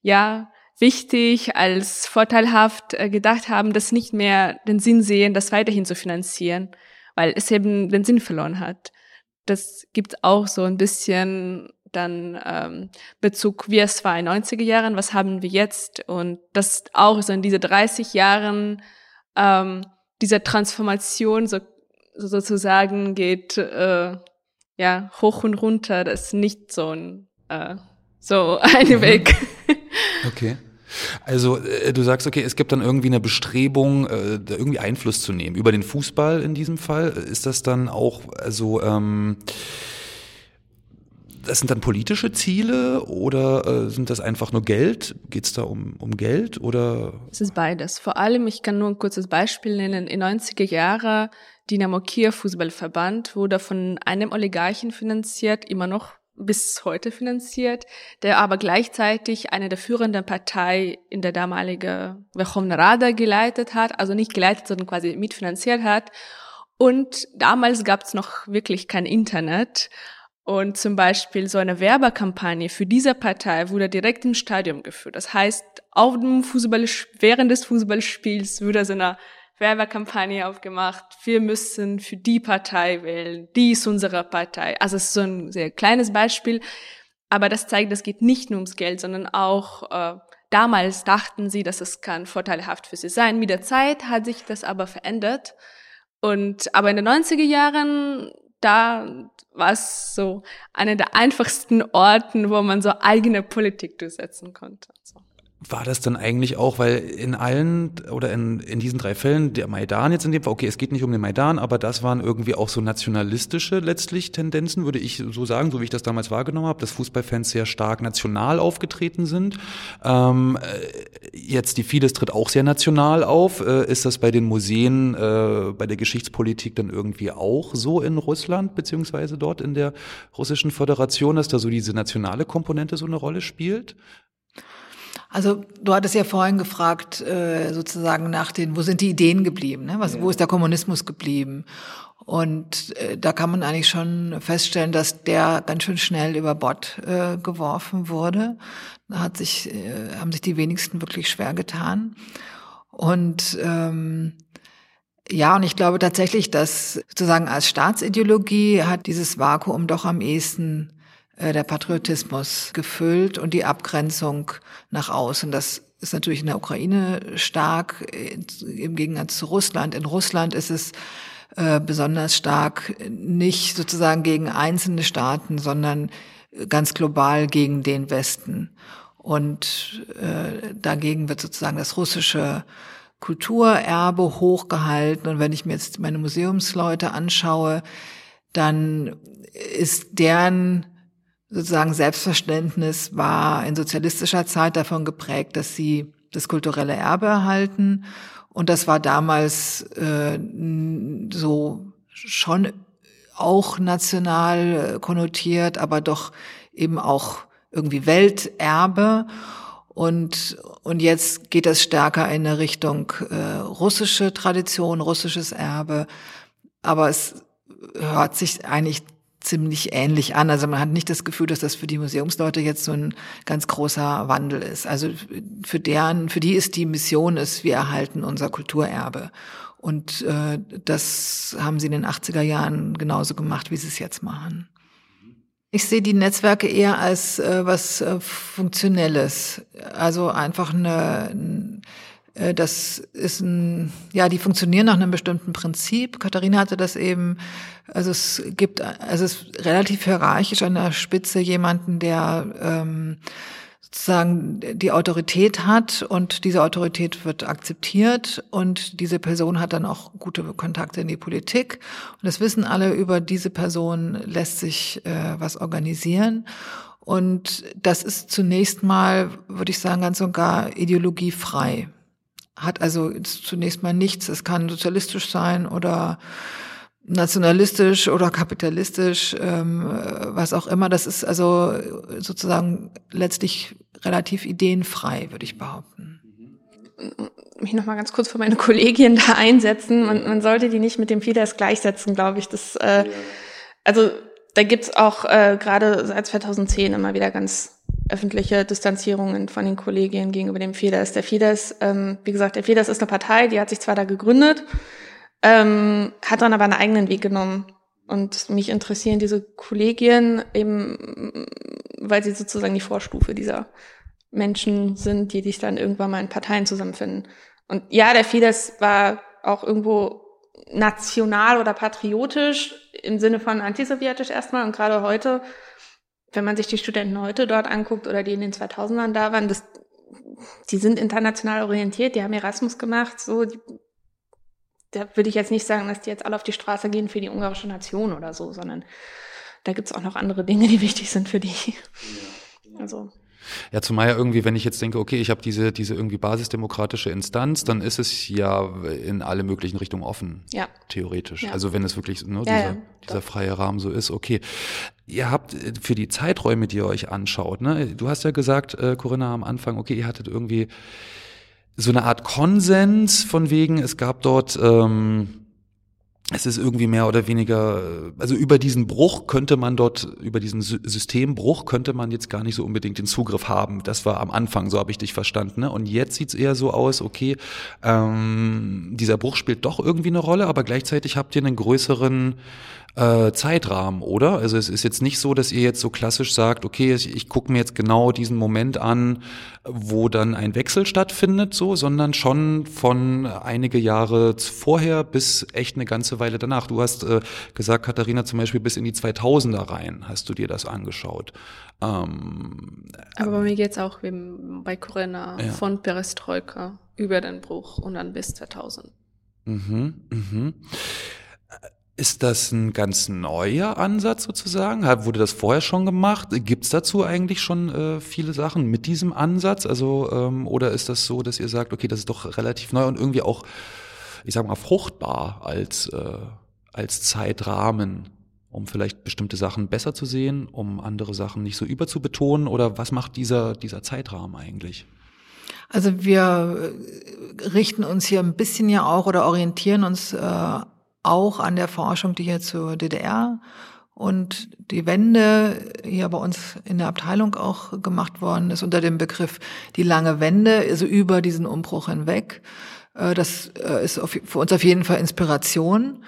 ja wichtig, als vorteilhaft äh, gedacht haben, das nicht mehr den Sinn sehen, das weiterhin zu finanzieren, weil es eben den Sinn verloren hat. Das gibt auch so ein bisschen dann ähm, Bezug, wie es war in 90er Jahren, was haben wir jetzt? Und das auch so in diese 30 Jahren ähm, dieser Transformation so, so sozusagen geht äh, ja hoch und runter, das ist nicht so ein äh, so [LAUGHS] ein mhm. Weg. Okay. Also äh, du sagst, okay, es gibt dann irgendwie eine Bestrebung, äh, irgendwie Einfluss zu nehmen über den Fußball in diesem Fall. Ist das dann auch, also ähm, das sind dann politische Ziele oder äh, sind das einfach nur Geld? Geht es da um, um Geld oder? Es ist beides. Vor allem, ich kann nur ein kurzes Beispiel nennen. In 90er Jahren Dynamo Kiew Fußballverband wurde von einem Oligarchen finanziert, immer noch bis heute finanziert, der aber gleichzeitig eine der führenden Partei in der damaligen Verkhovna Rada geleitet hat, also nicht geleitet, sondern quasi mitfinanziert hat. Und damals gab es noch wirklich kein Internet. Und zum Beispiel so eine Werbekampagne für diese Partei wurde direkt im Stadion geführt. Das heißt, auf dem Fußball, während des Fußballspiels wurde so eine Werbekampagne aufgemacht. Wir müssen für die Partei wählen. Die ist unsere Partei. Also es ist so ein sehr kleines Beispiel. Aber das zeigt, es geht nicht nur ums Geld, sondern auch äh, damals dachten sie, dass es kann vorteilhaft für sie sein. Mit der Zeit hat sich das aber verändert. Und aber in den 90er Jahren, da war es so einer der einfachsten Orten, wo man so eigene Politik durchsetzen konnte. So war das dann eigentlich auch, weil in allen oder in, in diesen drei Fällen, der Maidan jetzt in dem Fall, okay, es geht nicht um den Maidan, aber das waren irgendwie auch so nationalistische letztlich Tendenzen, würde ich so sagen, so wie ich das damals wahrgenommen habe, dass Fußballfans sehr stark national aufgetreten sind. Ähm, äh, jetzt die Fidesz tritt auch sehr national auf. Äh, ist das bei den Museen, äh, bei der Geschichtspolitik dann irgendwie auch so in Russland, beziehungsweise dort in der russischen Föderation, dass da so diese nationale Komponente so eine Rolle spielt? Also du hattest ja vorhin gefragt, äh, sozusagen nach den, wo sind die Ideen geblieben? Ne? Was, ja. Wo ist der Kommunismus geblieben? Und äh, da kann man eigentlich schon feststellen, dass der ganz schön schnell über Bord äh, geworfen wurde. Da hat sich, äh, haben sich die wenigsten wirklich schwer getan. Und ähm, Ja, und ich glaube tatsächlich, dass sozusagen als Staatsideologie hat dieses Vakuum doch am ehesten der Patriotismus gefüllt und die Abgrenzung nach außen. Das ist natürlich in der Ukraine stark, im Gegensatz zu Russland. In Russland ist es äh, besonders stark nicht sozusagen gegen einzelne Staaten, sondern ganz global gegen den Westen. Und äh, dagegen wird sozusagen das russische Kulturerbe hochgehalten. Und wenn ich mir jetzt meine Museumsleute anschaue, dann ist deren sozusagen Selbstverständnis war in sozialistischer Zeit davon geprägt, dass sie das kulturelle Erbe erhalten. Und das war damals äh, so schon auch national konnotiert, aber doch eben auch irgendwie Welterbe. Und, und jetzt geht das stärker in eine Richtung äh, russische Tradition, russisches Erbe. Aber es hört sich eigentlich ziemlich ähnlich an. Also man hat nicht das Gefühl, dass das für die Museumsleute jetzt so ein ganz großer Wandel ist. Also für deren, für die ist die Mission ist, wir erhalten unser Kulturerbe. Und äh, das haben sie in den 80er Jahren genauso gemacht, wie sie es jetzt machen. Ich sehe die Netzwerke eher als äh, was äh, Funktionelles. Also einfach eine, das ist ein, ja, die funktionieren nach einem bestimmten Prinzip. Katharina hatte das eben, also es gibt, also es ist relativ hierarchisch an der Spitze jemanden, der ähm, sozusagen die Autorität hat und diese Autorität wird akzeptiert und diese Person hat dann auch gute Kontakte in die Politik. Und das wissen alle über diese Person lässt sich äh, was organisieren. Und das ist zunächst mal, würde ich sagen, ganz und gar ideologiefrei hat also zunächst mal nichts. Es kann sozialistisch sein oder nationalistisch oder kapitalistisch, ähm, was auch immer. Das ist also sozusagen letztlich relativ ideenfrei, würde ich behaupten. Mich noch mal ganz kurz für meine Kollegin da einsetzen. Man, man sollte die nicht mit dem Fidesz gleichsetzen, glaube ich. Das, äh, also da gibt's auch äh, gerade seit 2010 immer wieder ganz öffentliche Distanzierungen von den Kollegien gegenüber dem Fidesz. Der Fidesz, ähm, wie gesagt, der Fidesz ist eine Partei, die hat sich zwar da gegründet, ähm, hat dann aber einen eigenen Weg genommen. Und mich interessieren diese Kollegien eben, weil sie sozusagen die Vorstufe dieser Menschen sind, die sich dann irgendwann mal in Parteien zusammenfinden. Und ja, der Fidesz war auch irgendwo national oder patriotisch im Sinne von antisowjetisch erstmal und gerade heute wenn man sich die Studenten heute dort anguckt oder die in den 2000ern da waren, das, die sind international orientiert, die haben Erasmus gemacht, so, die, da würde ich jetzt nicht sagen, dass die jetzt alle auf die Straße gehen für die ungarische Nation oder so, sondern da gibt's auch noch andere Dinge, die [LAUGHS] wichtig sind für die. Also. Ja, zumal ja irgendwie, wenn ich jetzt denke, okay, ich habe diese, diese irgendwie basisdemokratische Instanz, dann ist es ja in alle möglichen Richtungen offen. Ja. Theoretisch. Ja. Also wenn es wirklich nur ja, dieser, dieser freie Rahmen so ist, okay. Ihr habt äh, für die Zeiträume, die ihr euch anschaut, ne, du hast ja gesagt, äh, Corinna, am Anfang, okay, ihr hattet irgendwie so eine Art Konsens von wegen, es gab dort ähm, es ist irgendwie mehr oder weniger, also über diesen Bruch könnte man dort, über diesen Systembruch könnte man jetzt gar nicht so unbedingt den Zugriff haben. Das war am Anfang, so habe ich dich verstanden. Ne? Und jetzt sieht's eher so aus, okay, ähm, dieser Bruch spielt doch irgendwie eine Rolle, aber gleichzeitig habt ihr einen größeren äh, Zeitrahmen, oder? Also es ist jetzt nicht so, dass ihr jetzt so klassisch sagt, okay, ich, ich gucke mir jetzt genau diesen Moment an, wo dann ein Wechsel stattfindet, so, sondern schon von einige Jahre vorher bis echt eine ganze Weile danach. Du hast äh, gesagt, Katharina, zum Beispiel bis in die 2000er rein hast du dir das angeschaut. Ähm, Aber bei mir geht's auch wie bei Corinna ja. von Perestroika über den Bruch und dann bis 2000. Mhm, mhm. Ist das ein ganz neuer Ansatz sozusagen? Wurde das vorher schon gemacht? Gibt es dazu eigentlich schon äh, viele Sachen mit diesem Ansatz? Also ähm, oder ist das so, dass ihr sagt, okay, das ist doch relativ neu und irgendwie auch, ich sag mal, fruchtbar als äh, als Zeitrahmen, um vielleicht bestimmte Sachen besser zu sehen, um andere Sachen nicht so überzubetonen? Oder was macht dieser dieser Zeitrahmen eigentlich? Also wir äh, richten uns hier ein bisschen ja auch oder orientieren uns äh, auch an der Forschung, die hier zur DDR und die Wende hier bei uns in der Abteilung auch gemacht worden ist unter dem Begriff die lange Wende, also über diesen Umbruch hinweg. Äh, das äh, ist für uns auf jeden Fall Inspiration.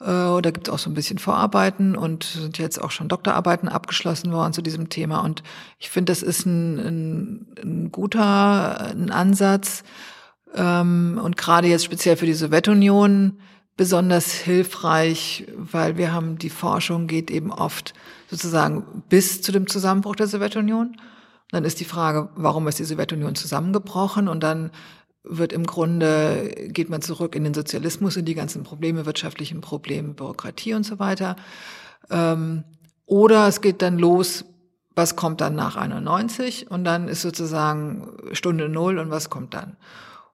Äh, da gibt es auch so ein bisschen Vorarbeiten und sind jetzt auch schon Doktorarbeiten abgeschlossen worden zu diesem Thema. Und ich finde, das ist ein, ein, ein guter ein Ansatz ähm, und gerade jetzt speziell für die Sowjetunion besonders hilfreich, weil wir haben, die Forschung geht eben oft sozusagen bis zu dem Zusammenbruch der Sowjetunion. Dann ist die Frage, warum ist die Sowjetunion zusammengebrochen? Und dann wird im Grunde, geht man zurück in den Sozialismus, in die ganzen Probleme, wirtschaftlichen Probleme, Bürokratie und so weiter. Ähm, oder es geht dann los, was kommt dann nach 91? Und dann ist sozusagen Stunde Null und was kommt dann?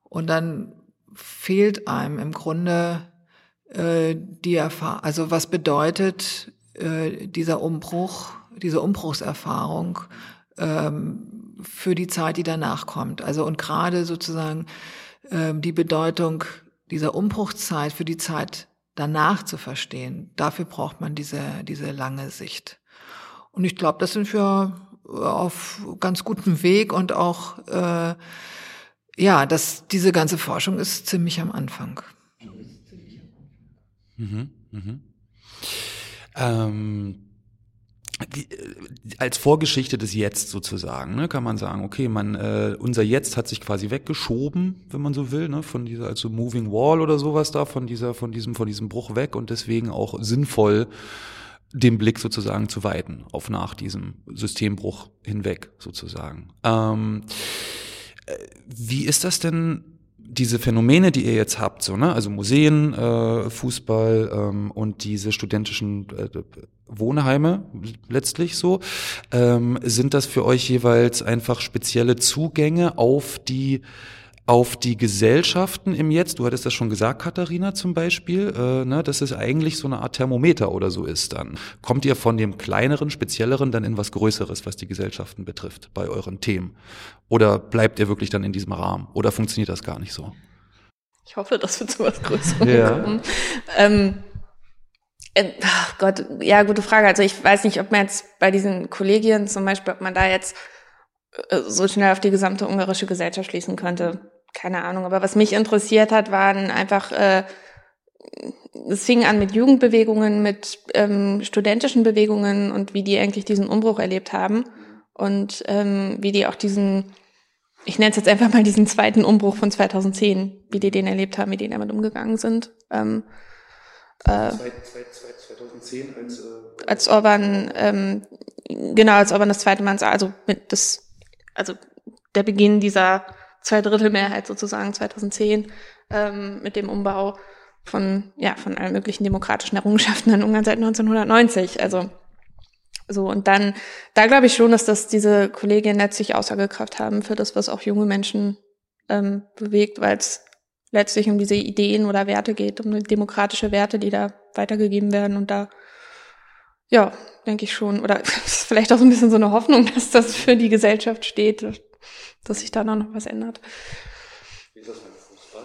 Und dann fehlt einem im Grunde äh, die Erfahrung, also was bedeutet äh, dieser Umbruch, diese Umbruchserfahrung ähm, für die Zeit, die danach kommt. Also und gerade sozusagen ähm, die Bedeutung dieser Umbruchzeit für die Zeit danach zu verstehen. Dafür braucht man diese, diese lange Sicht. Und ich glaube, das sind wir auf ganz gutem Weg und auch, äh, ja, das, diese ganze Forschung ist ziemlich am Anfang. Mhm, mhm. Ähm die, äh, als Vorgeschichte des Jetzt sozusagen, ne, kann man sagen, okay, man, äh, unser Jetzt hat sich quasi weggeschoben, wenn man so will, ne, von dieser, also Moving Wall oder sowas da, von dieser, von diesem, von diesem Bruch weg und deswegen auch sinnvoll, den Blick sozusagen zu weiten auf nach diesem Systembruch hinweg sozusagen. Ähm, äh, wie ist das denn diese Phänomene, die ihr jetzt habt, so, ne, also Museen, äh, Fußball ähm, und diese studentischen äh, Wohnheime letztlich so, ähm, sind das für euch jeweils einfach spezielle Zugänge auf die auf die Gesellschaften im Jetzt, du hattest das schon gesagt, Katharina zum Beispiel, äh, ne, dass es eigentlich so eine Art Thermometer oder so ist dann. Kommt ihr von dem kleineren, spezielleren dann in was Größeres, was die Gesellschaften betrifft, bei euren Themen? Oder bleibt ihr wirklich dann in diesem Rahmen? Oder funktioniert das gar nicht so? Ich hoffe, dass wir zu was Größerem ja. kommen. Ähm, äh, ach Gott, ja, gute Frage. Also ich weiß nicht, ob man jetzt bei diesen Kollegien zum Beispiel, ob man da jetzt äh, so schnell auf die gesamte ungarische Gesellschaft schließen könnte keine Ahnung, aber was mich interessiert hat, waren einfach, äh, es fing an mit Jugendbewegungen, mit ähm, studentischen Bewegungen und wie die eigentlich diesen Umbruch erlebt haben und ähm, wie die auch diesen, ich nenne es jetzt einfach mal diesen zweiten Umbruch von 2010, wie die den erlebt haben, wie die damit umgegangen sind. Ähm, äh, 2010 als, äh, als Orban, ähm, genau, als Orban das zweite Mal, also mit das, also der Beginn dieser Zweidrittelmehrheit sozusagen 2010 ähm, mit dem Umbau von, ja, von allen möglichen demokratischen Errungenschaften in Ungarn seit 1990. Also so, und dann, da glaube ich schon, dass das diese Kolleginnen letztlich Aussagekraft haben für das, was auch junge Menschen ähm, bewegt, weil es letztlich um diese Ideen oder Werte geht, um demokratische Werte, die da weitergegeben werden. Und da, ja, denke ich schon, oder [LAUGHS] vielleicht auch so ein bisschen so eine Hoffnung, dass das für die Gesellschaft steht, dass sich da noch was ändert. Wie ist das mit Fußball?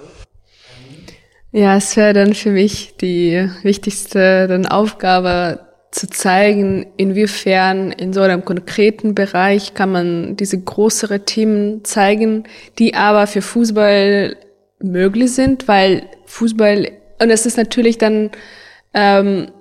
Ja, es wäre dann für mich die wichtigste dann Aufgabe zu zeigen, inwiefern in so einem konkreten Bereich kann man diese größere Themen zeigen, die aber für Fußball möglich sind, weil Fußball, und es ist natürlich dann ähm,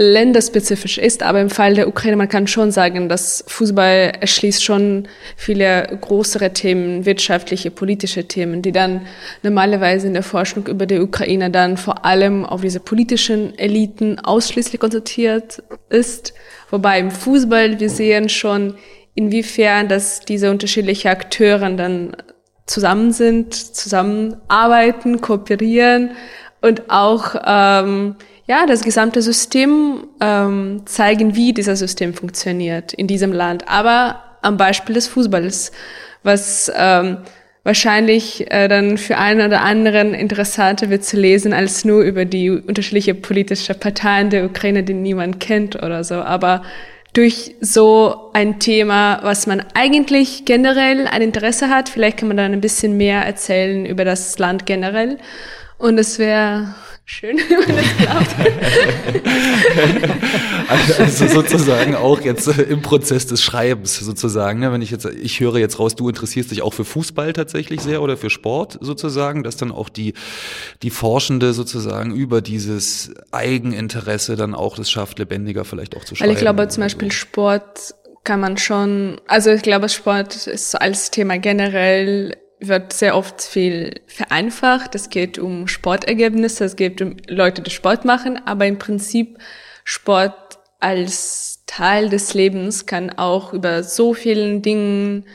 länderspezifisch ist, aber im Fall der Ukraine, man kann schon sagen, dass Fußball erschließt schon viele größere Themen, wirtschaftliche, politische Themen, die dann normalerweise in der Forschung über die Ukraine dann vor allem auf diese politischen Eliten ausschließlich konzentriert ist. Wobei im Fußball wir sehen schon, inwiefern, dass diese unterschiedlichen Akteure dann zusammen sind, zusammenarbeiten, kooperieren und auch ähm, ja, das gesamte System ähm, zeigen, wie dieses System funktioniert in diesem Land. Aber am Beispiel des Fußballs, was ähm, wahrscheinlich äh, dann für einen oder anderen interessanter wird zu lesen, als nur über die unterschiedliche politische Parteien der Ukraine, die niemand kennt oder so. Aber durch so ein Thema, was man eigentlich generell ein Interesse hat, vielleicht kann man dann ein bisschen mehr erzählen über das Land generell. Und es wäre Schön, [LAUGHS] wenn es klappt. [LAUGHS] also sozusagen auch jetzt äh, im Prozess des Schreibens sozusagen. Ne? Wenn ich jetzt, ich höre jetzt raus, du interessierst dich auch für Fußball tatsächlich sehr oder für Sport sozusagen, dass dann auch die, die Forschende sozusagen über dieses Eigeninteresse dann auch es schafft, lebendiger vielleicht auch zu schreiben. Weil ich glaube zum Beispiel. Sport kann man schon, also ich glaube Sport ist als Thema generell wird sehr oft viel vereinfacht. Es geht um Sportergebnisse, es geht um Leute, die Sport machen, aber im Prinzip Sport als Teil des Lebens kann auch über so vielen Dingen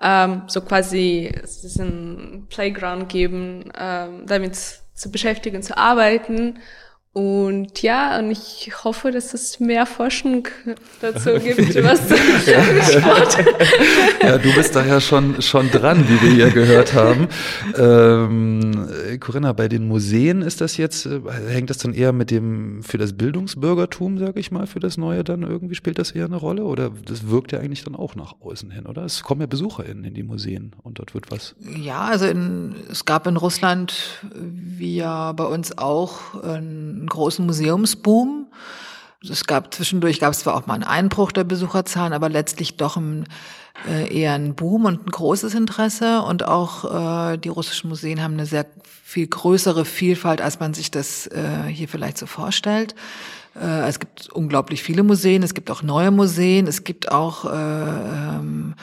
ähm, so quasi ein Playground geben, ähm, damit zu beschäftigen, zu arbeiten und ja, und ich hoffe, dass es mehr Forschung dazu [LAUGHS] gibt, was Sport. ja, du bist daher schon, schon dran, wie wir hier gehört haben. Ähm, Corinna, bei den Museen ist das jetzt, äh, hängt das dann eher mit dem, für das Bildungsbürgertum, sage ich mal, für das Neue dann irgendwie, spielt das eher eine Rolle? Oder das wirkt ja eigentlich dann auch nach außen hin, oder? Es kommen ja BesucherInnen in die Museen und dort wird was. Ja, also in, es gab in Russland, wie ja bei uns auch, ein einen großen Museumsboom. Es gab zwischendurch gab es zwar auch mal einen Einbruch der Besucherzahlen, aber letztlich doch ein, äh, eher ein Boom und ein großes Interesse. Und auch äh, die russischen Museen haben eine sehr viel größere Vielfalt, als man sich das äh, hier vielleicht so vorstellt. Äh, es gibt unglaublich viele Museen, es gibt auch neue Museen, es gibt auch äh, ähm,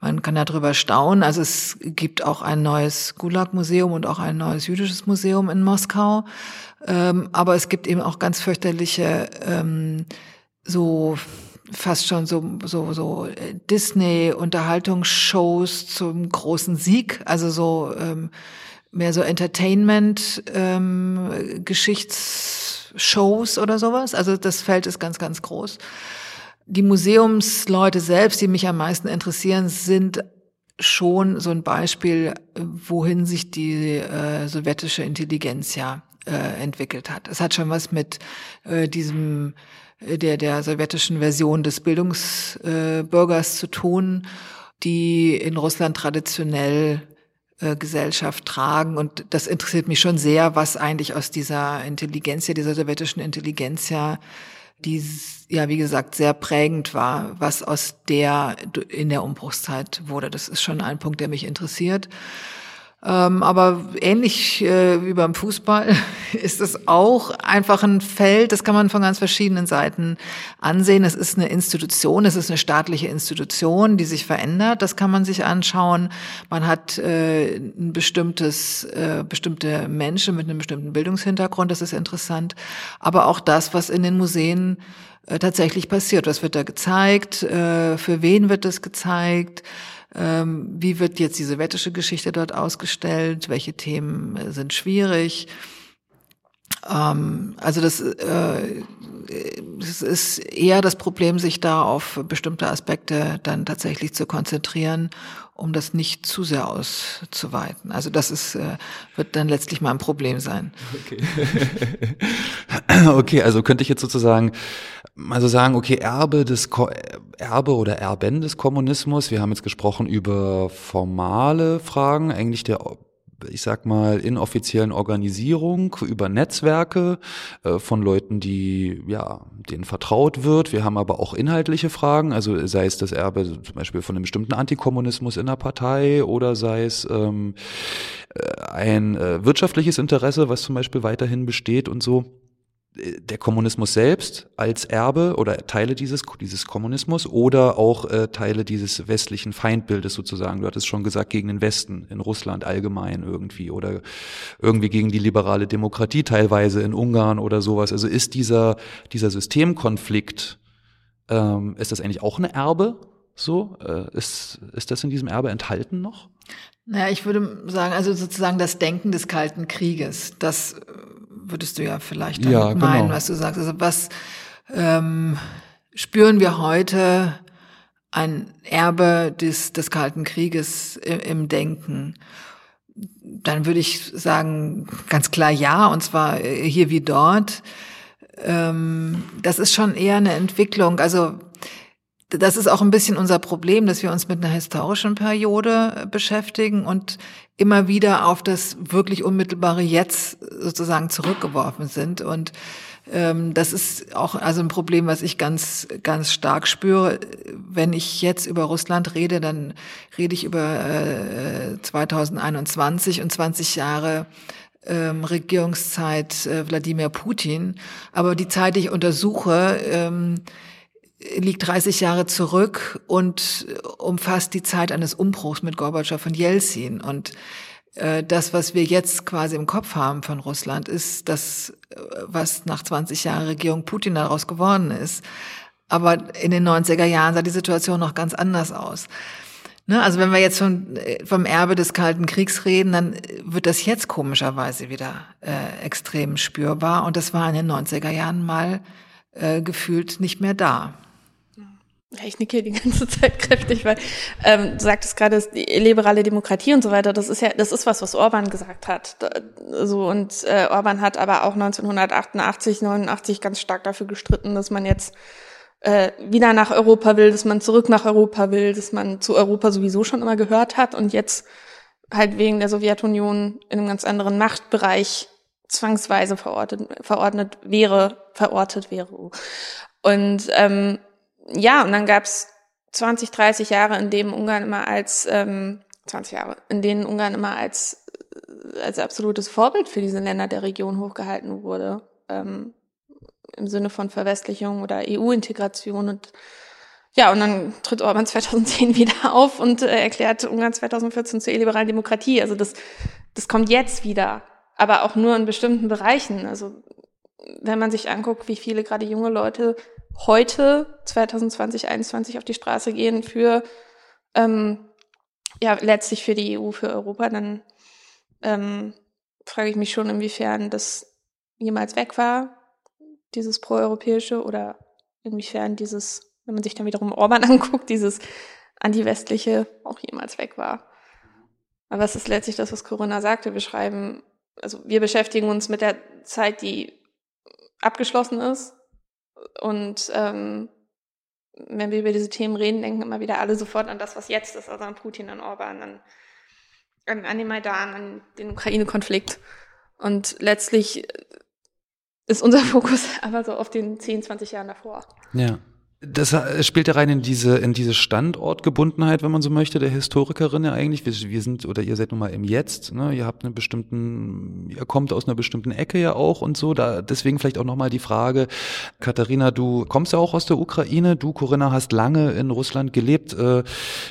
man kann darüber staunen. Also es gibt auch ein neues Gulag-Museum und auch ein neues jüdisches Museum in Moskau. Ähm, aber es gibt eben auch ganz fürchterliche, ähm, so fast schon so so so äh, Disney Unterhaltungsshows zum großen Sieg, also so ähm, mehr so Entertainment ähm, Geschichtsshows oder sowas. Also das Feld ist ganz ganz groß. Die Museumsleute selbst, die mich am meisten interessieren, sind schon so ein Beispiel, wohin sich die äh, sowjetische Intelligenz ja äh, entwickelt hat. Es hat schon was mit äh, diesem äh, der der sowjetischen Version des Bildungsbürgers äh, zu tun, die in Russland traditionell äh, Gesellschaft tragen. Und das interessiert mich schon sehr, was eigentlich aus dieser Intelligenz, dieser sowjetischen Intelligenz die ja, wie gesagt, sehr prägend war, was aus der in der Umbruchszeit wurde. Das ist schon ein Punkt, der mich interessiert. Ähm, aber ähnlich äh, wie beim Fußball [LAUGHS] ist es auch einfach ein Feld, das kann man von ganz verschiedenen Seiten ansehen. Es ist eine Institution, es ist eine staatliche Institution, die sich verändert. Das kann man sich anschauen. Man hat äh, ein bestimmtes, äh, bestimmte Menschen mit einem bestimmten Bildungshintergrund, das ist interessant. Aber auch das, was in den Museen äh, tatsächlich passiert. Was wird da gezeigt? Äh, für wen wird es gezeigt? Ähm, wie wird jetzt diese wettische Geschichte dort ausgestellt? Welche Themen äh, sind schwierig? Ähm, also das, äh, es ist eher das Problem, sich da auf bestimmte Aspekte dann tatsächlich zu konzentrieren, um das nicht zu sehr auszuweiten. Also das ist, äh, wird dann letztlich mal ein Problem sein. Okay. [LAUGHS] okay, also könnte ich jetzt sozusagen also sagen, okay, Erbe des Ko Erbe oder Erben des Kommunismus. Wir haben jetzt gesprochen über formale Fragen, eigentlich der ich sag mal, inoffiziellen Organisierung über Netzwerke äh, von Leuten, die ja denen vertraut wird. Wir haben aber auch inhaltliche Fragen, also sei es das Erbe zum Beispiel von einem bestimmten Antikommunismus in der Partei oder sei es ähm, äh, ein äh, wirtschaftliches Interesse, was zum Beispiel weiterhin besteht und so der Kommunismus selbst als Erbe oder Teile dieses, dieses Kommunismus oder auch äh, Teile dieses westlichen Feindbildes sozusagen. Du hattest schon gesagt, gegen den Westen, in Russland allgemein irgendwie oder irgendwie gegen die liberale Demokratie teilweise in Ungarn oder sowas. Also ist dieser, dieser Systemkonflikt, ähm, ist das eigentlich auch eine Erbe? So, äh, ist, ist das in diesem Erbe enthalten noch? Naja, ich würde sagen, also sozusagen das Denken des Kalten Krieges, das würdest du ja vielleicht damit ja, meinen, genau. was du sagst. Also was ähm, spüren wir heute ein Erbe des, des Kalten Krieges im, im Denken? Dann würde ich sagen, ganz klar ja, und zwar hier wie dort. Ähm, das ist schon eher eine Entwicklung. Also das ist auch ein bisschen unser Problem, dass wir uns mit einer historischen Periode äh, beschäftigen und immer wieder auf das wirklich unmittelbare Jetzt sozusagen zurückgeworfen sind. Und ähm, das ist auch also ein Problem, was ich ganz, ganz stark spüre. Wenn ich jetzt über Russland rede, dann rede ich über äh, 2021 und 20 Jahre ähm, Regierungszeit äh, Wladimir Putin. Aber die Zeit, die ich untersuche, ähm, liegt 30 Jahre zurück und umfasst die Zeit eines Umbruchs mit Gorbatschow und Jelzin. Und äh, das, was wir jetzt quasi im Kopf haben von Russland, ist das, äh, was nach 20 Jahren Regierung Putin daraus geworden ist. Aber in den 90er Jahren sah die Situation noch ganz anders aus. Ne, also wenn wir jetzt von, äh, vom Erbe des Kalten Kriegs reden, dann wird das jetzt komischerweise wieder äh, extrem spürbar. Und das war in den 90er Jahren mal äh, gefühlt nicht mehr da. Ja, ich nicke die ganze Zeit kräftig, weil ähm, du sagtest gerade, die liberale Demokratie und so weiter, das ist ja, das ist was, was Orban gesagt hat. So und äh, Orban hat aber auch 1988, 89 ganz stark dafür gestritten, dass man jetzt äh, wieder nach Europa will, dass man zurück nach Europa will, dass man zu Europa sowieso schon immer gehört hat und jetzt halt wegen der Sowjetunion in einem ganz anderen Machtbereich zwangsweise verortet, verordnet wäre, verortet wäre. Und ähm, ja, und dann gab's 20, 30 Jahre, in denen Ungarn immer als, ähm, 20 Jahre, in denen Ungarn immer als, äh, als absolutes Vorbild für diese Länder der Region hochgehalten wurde. Ähm, Im Sinne von Verwestlichung oder EU-Integration und ja, und dann tritt Orban 2010 [LAUGHS] wieder auf und äh, erklärt Ungarn 2014 zur liberalen Demokratie. Also das, das kommt jetzt wieder, aber auch nur in bestimmten Bereichen. Also wenn man sich anguckt, wie viele gerade junge Leute heute 2020, 2021 auf die Straße gehen für ähm, ja letztlich für die EU, für Europa, dann ähm, frage ich mich schon, inwiefern das jemals weg war, dieses proeuropäische oder inwiefern dieses, wenn man sich dann wiederum Orban [LAUGHS] anguckt, dieses anti-westliche auch jemals weg war. Aber es ist letztlich das, was Corinna sagte. Wir schreiben, also wir beschäftigen uns mit der Zeit, die abgeschlossen ist, und ähm, wenn wir über diese Themen reden, denken immer wieder alle sofort an das, was jetzt ist, also an Putin, an Orban, an, an, an den Maidan, an den Ukraine-Konflikt. Und letztlich ist unser [LAUGHS] Fokus aber so auf den 10, 20 Jahren davor. Ja. Das spielt ja rein in diese, in diese Standortgebundenheit, wenn man so möchte, der Historikerin ja eigentlich. Wir, wir sind, oder ihr seid nun mal im Jetzt, ne? Ihr habt einen bestimmten, ihr kommt aus einer bestimmten Ecke ja auch und so. Da, deswegen vielleicht auch nochmal die Frage, Katharina, du kommst ja auch aus der Ukraine, du, Corinna, hast lange in Russland gelebt. Äh,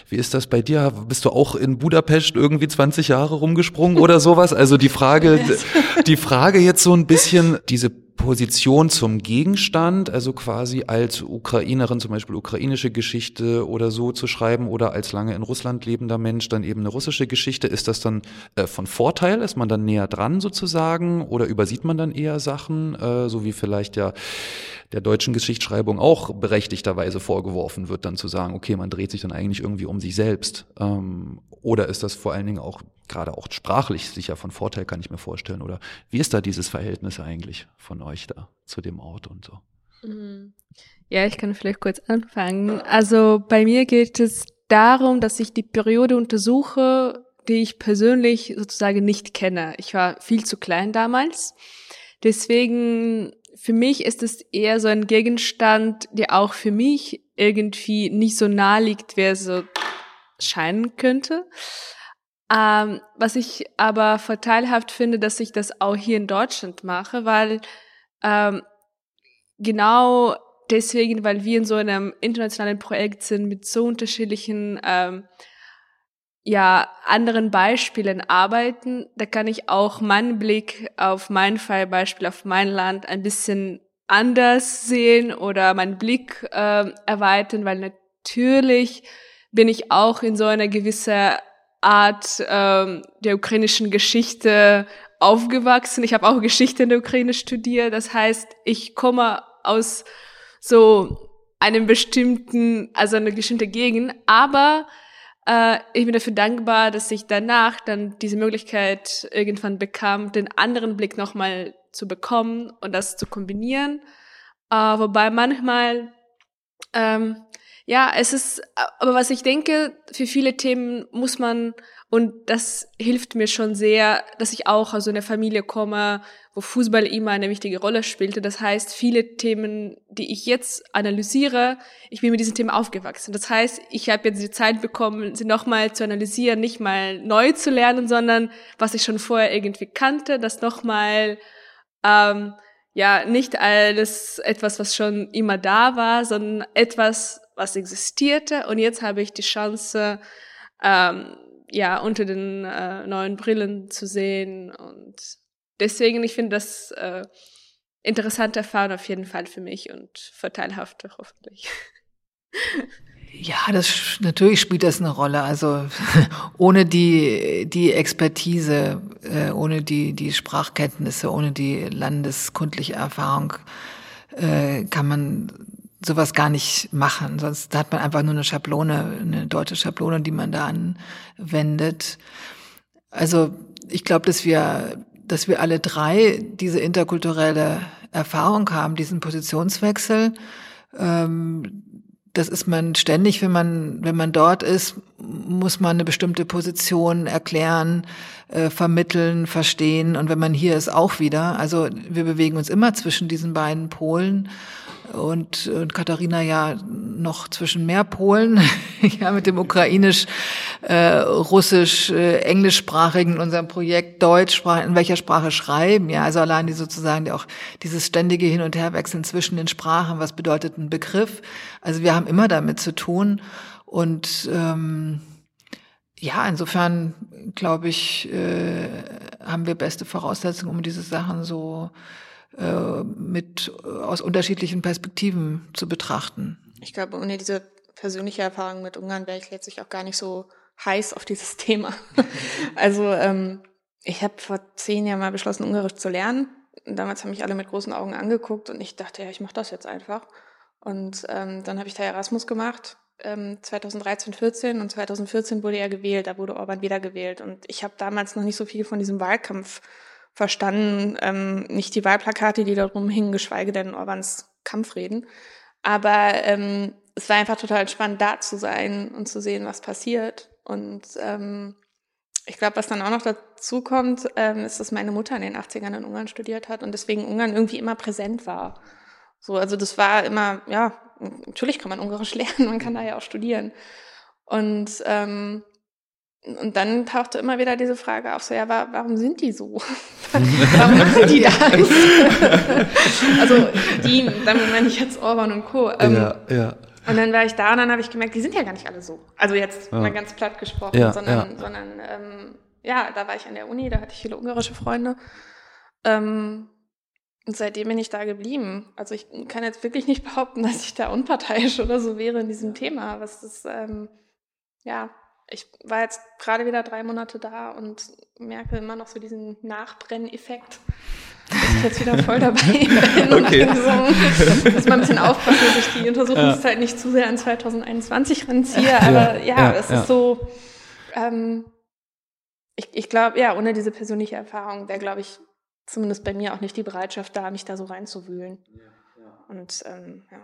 wie ist das bei dir? Bist du auch in Budapest irgendwie 20 Jahre rumgesprungen oder sowas? Also die Frage, [LAUGHS] die Frage jetzt so ein bisschen, diese Position zum Gegenstand, also quasi als Ukrainerin zum Beispiel ukrainische Geschichte oder so zu schreiben oder als lange in Russland lebender Mensch dann eben eine russische Geschichte, ist das dann äh, von Vorteil? Ist man dann näher dran sozusagen oder übersieht man dann eher Sachen, äh, so wie vielleicht ja der deutschen Geschichtsschreibung auch berechtigterweise vorgeworfen wird, dann zu sagen, okay, man dreht sich dann eigentlich irgendwie um sich selbst. Ähm, oder ist das vor allen Dingen auch gerade auch sprachlich sicher von Vorteil, kann ich mir vorstellen. Oder wie ist da dieses Verhältnis eigentlich von euch da zu dem Ort und so? Mhm. Ja, ich kann vielleicht kurz anfangen. Also bei mir geht es darum, dass ich die Periode untersuche, die ich persönlich sozusagen nicht kenne. Ich war viel zu klein damals. Deswegen, für mich ist es eher so ein Gegenstand, der auch für mich irgendwie nicht so nahe liegt, wer so scheinen könnte. Ähm, was ich aber vorteilhaft finde, dass ich das auch hier in Deutschland mache, weil ähm, genau deswegen, weil wir in so einem internationalen Projekt sind mit so unterschiedlichen ähm, ja anderen Beispielen arbeiten, da kann ich auch meinen Blick auf mein Fallbeispiel, auf mein Land ein bisschen anders sehen oder meinen Blick äh, erweitern, weil natürlich bin ich auch in so einer gewissen Art ähm, der ukrainischen Geschichte aufgewachsen. Ich habe auch Geschichte in der Ukraine studiert. Das heißt, ich komme aus so einem bestimmten, also eine bestimmte Gegend. Aber äh, ich bin dafür dankbar, dass ich danach dann diese Möglichkeit irgendwann bekam, den anderen Blick nochmal zu bekommen und das zu kombinieren. Äh, wobei manchmal ähm, Ja, es ist, aber was ich denke, für viele Themen muss man, und das hilft mir schon sehr, dass ich auch aus einer Familie komme, wo Fußball immer eine wichtige Rolle spielte. Das heißt, viele Themen, die ich jetzt analysiere, ich bin mit diesen Themen aufgewachsen. Das heißt, ich habe jetzt die Zeit bekommen, sie nochmal zu analysieren, nicht mal neu zu lernen, sondern was ich schon vorher irgendwie kannte, das nochmal ähm, ja nicht alles etwas, was schon immer da war, sondern etwas, was existierte. Und jetzt habe ich die Chance, ähm, ja, unter den äh, neuen Brillen zu sehen. Und deswegen, ich finde das äh, interessante Erfahrung auf jeden Fall für mich und vorteilhafte hoffentlich. Ja, das natürlich spielt das eine Rolle. Also [LAUGHS] ohne die die Expertise, äh, ohne die die Sprachkenntnisse, ohne die landeskundliche Erfahrung äh, kann man sowas gar nicht machen. Sonst hat man einfach nur eine Schablone, eine deutsche Schablone, die man da anwendet. Also ich glaube, dass wir, dass wir alle drei diese interkulturelle Erfahrung haben, diesen Positionswechsel. Ähm, das ist man ständig, wenn man, wenn man dort ist, muss man eine bestimmte Position erklären, äh, vermitteln, verstehen. Und wenn man hier ist, auch wieder. Also wir bewegen uns immer zwischen diesen beiden Polen und, und Katharina ja noch zwischen mehr Polen, [LAUGHS] ja mit dem ukrainisch, äh, russisch, äh, englischsprachigen unserem Projekt Deutsch, in welcher Sprache schreiben, ja, also allein die sozusagen die auch dieses ständige Hin- und Herwechseln zwischen den Sprachen, was bedeutet ein Begriff? Also wir haben immer damit zu tun und ähm, ja, insofern glaube ich, äh, haben wir beste Voraussetzungen, um diese Sachen so äh, mit äh, aus unterschiedlichen Perspektiven zu betrachten. Ich glaube, ohne diese persönliche Erfahrung mit Ungarn wäre ich letztlich auch gar nicht so heiß auf dieses [LAUGHS] Thema. also ähm, ich habe vor zehn Jahren mal beschlossen, Ungarisch zu lernen. Damals haben mich alle mit großen Augen angeguckt und ich dachte, ja, ich mache das jetzt einfach. Und ähm, dann habe ich da Erasmus gemacht, ähm, 2013, 14 und 2014 wurde er gewählt, da wurde Orban wieder gewählt. Und ich habe damals noch nicht so viel von diesem Wahlkampf verstanden, ähm, nicht die Wahlplakate, die da drum hingen, geschweige denn Orbans Kampfreden. Aber ähm, es war einfach total spannend, da zu sein und zu sehen, was passiert. Und ähm, ich glaube, was dann auch noch dazu kommt, ähm, ist, dass meine Mutter in den 80ern in Ungarn studiert hat und deswegen Ungarn irgendwie immer präsent war. So, also das war immer, ja, natürlich kann man Ungarisch [LAUGHS] lernen, man kann da ja auch studieren. Und ähm, und dann tauchte immer wieder diese Frage auf, so ja, warum sind die so? [LAUGHS] warum machen die das? [LAUGHS] also die, damit meine ich jetzt Orban und Co. Ähm, ja, ja. Und dann war ich da und dann habe ich gemerkt, die sind ja gar nicht alle so. Also jetzt ja. mal ganz platt gesprochen, ja, sondern, ja. sondern ähm, ja, da war ich an der Uni, da hatte ich viele ungarische Freunde. Ähm, und seitdem bin ich da geblieben. Also ich kann jetzt wirklich nicht [LAUGHS] behaupten, dass ich da unparteiisch oder so wäre in diesem Thema. Was das, ähm, ja, ich war jetzt gerade wieder drei Monate da und merke immer noch so diesen Nachbrenneffekt. Dass ich jetzt wieder voll dabei [LAUGHS] bin. Okay. So, muss man ein bisschen aufpassen, dass ich die Untersuchungszeit ja. nicht zu sehr an 2021 ranziehe. Aber ja, ja es ja. ist so, ähm, ich, ich glaube, ja, ohne diese persönliche Erfahrung wäre, glaube ich, zumindest bei mir auch nicht die Bereitschaft da, mich da so reinzuwühlen. Und ähm, ja.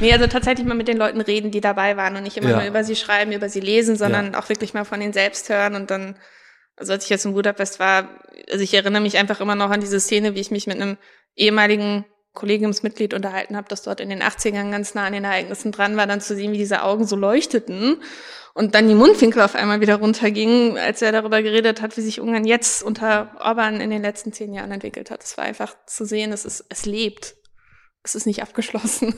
Nee, also tatsächlich mal mit den Leuten reden, die dabei waren und nicht immer ja. nur über sie schreiben, über sie lesen, sondern ja. auch wirklich mal von ihnen selbst hören und dann, also als ich jetzt in Budapest war, also ich erinnere mich einfach immer noch an diese Szene, wie ich mich mit einem ehemaligen Kollegiumsmitglied unterhalten habe, das dort in den 80ern ganz nah an den Ereignissen dran war, dann zu sehen, wie diese Augen so leuchteten und dann die Mundwinkel auf einmal wieder runtergingen, als er darüber geredet hat, wie sich Ungarn jetzt unter Orban in den letzten zehn Jahren entwickelt hat. Es war einfach zu sehen, es ist, es lebt es ist nicht abgeschlossen.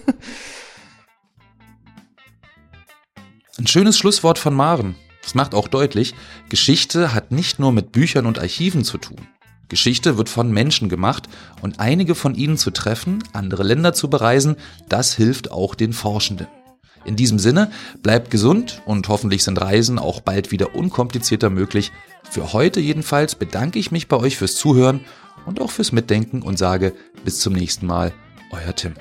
Ein schönes Schlusswort von Maren. Das macht auch deutlich, Geschichte hat nicht nur mit Büchern und Archiven zu tun. Geschichte wird von Menschen gemacht und einige von ihnen zu treffen, andere Länder zu bereisen, das hilft auch den Forschenden. In diesem Sinne, bleibt gesund und hoffentlich sind Reisen auch bald wieder unkomplizierter möglich. Für heute jedenfalls bedanke ich mich bei euch fürs Zuhören und auch fürs Mitdenken und sage bis zum nächsten Mal euer Tim.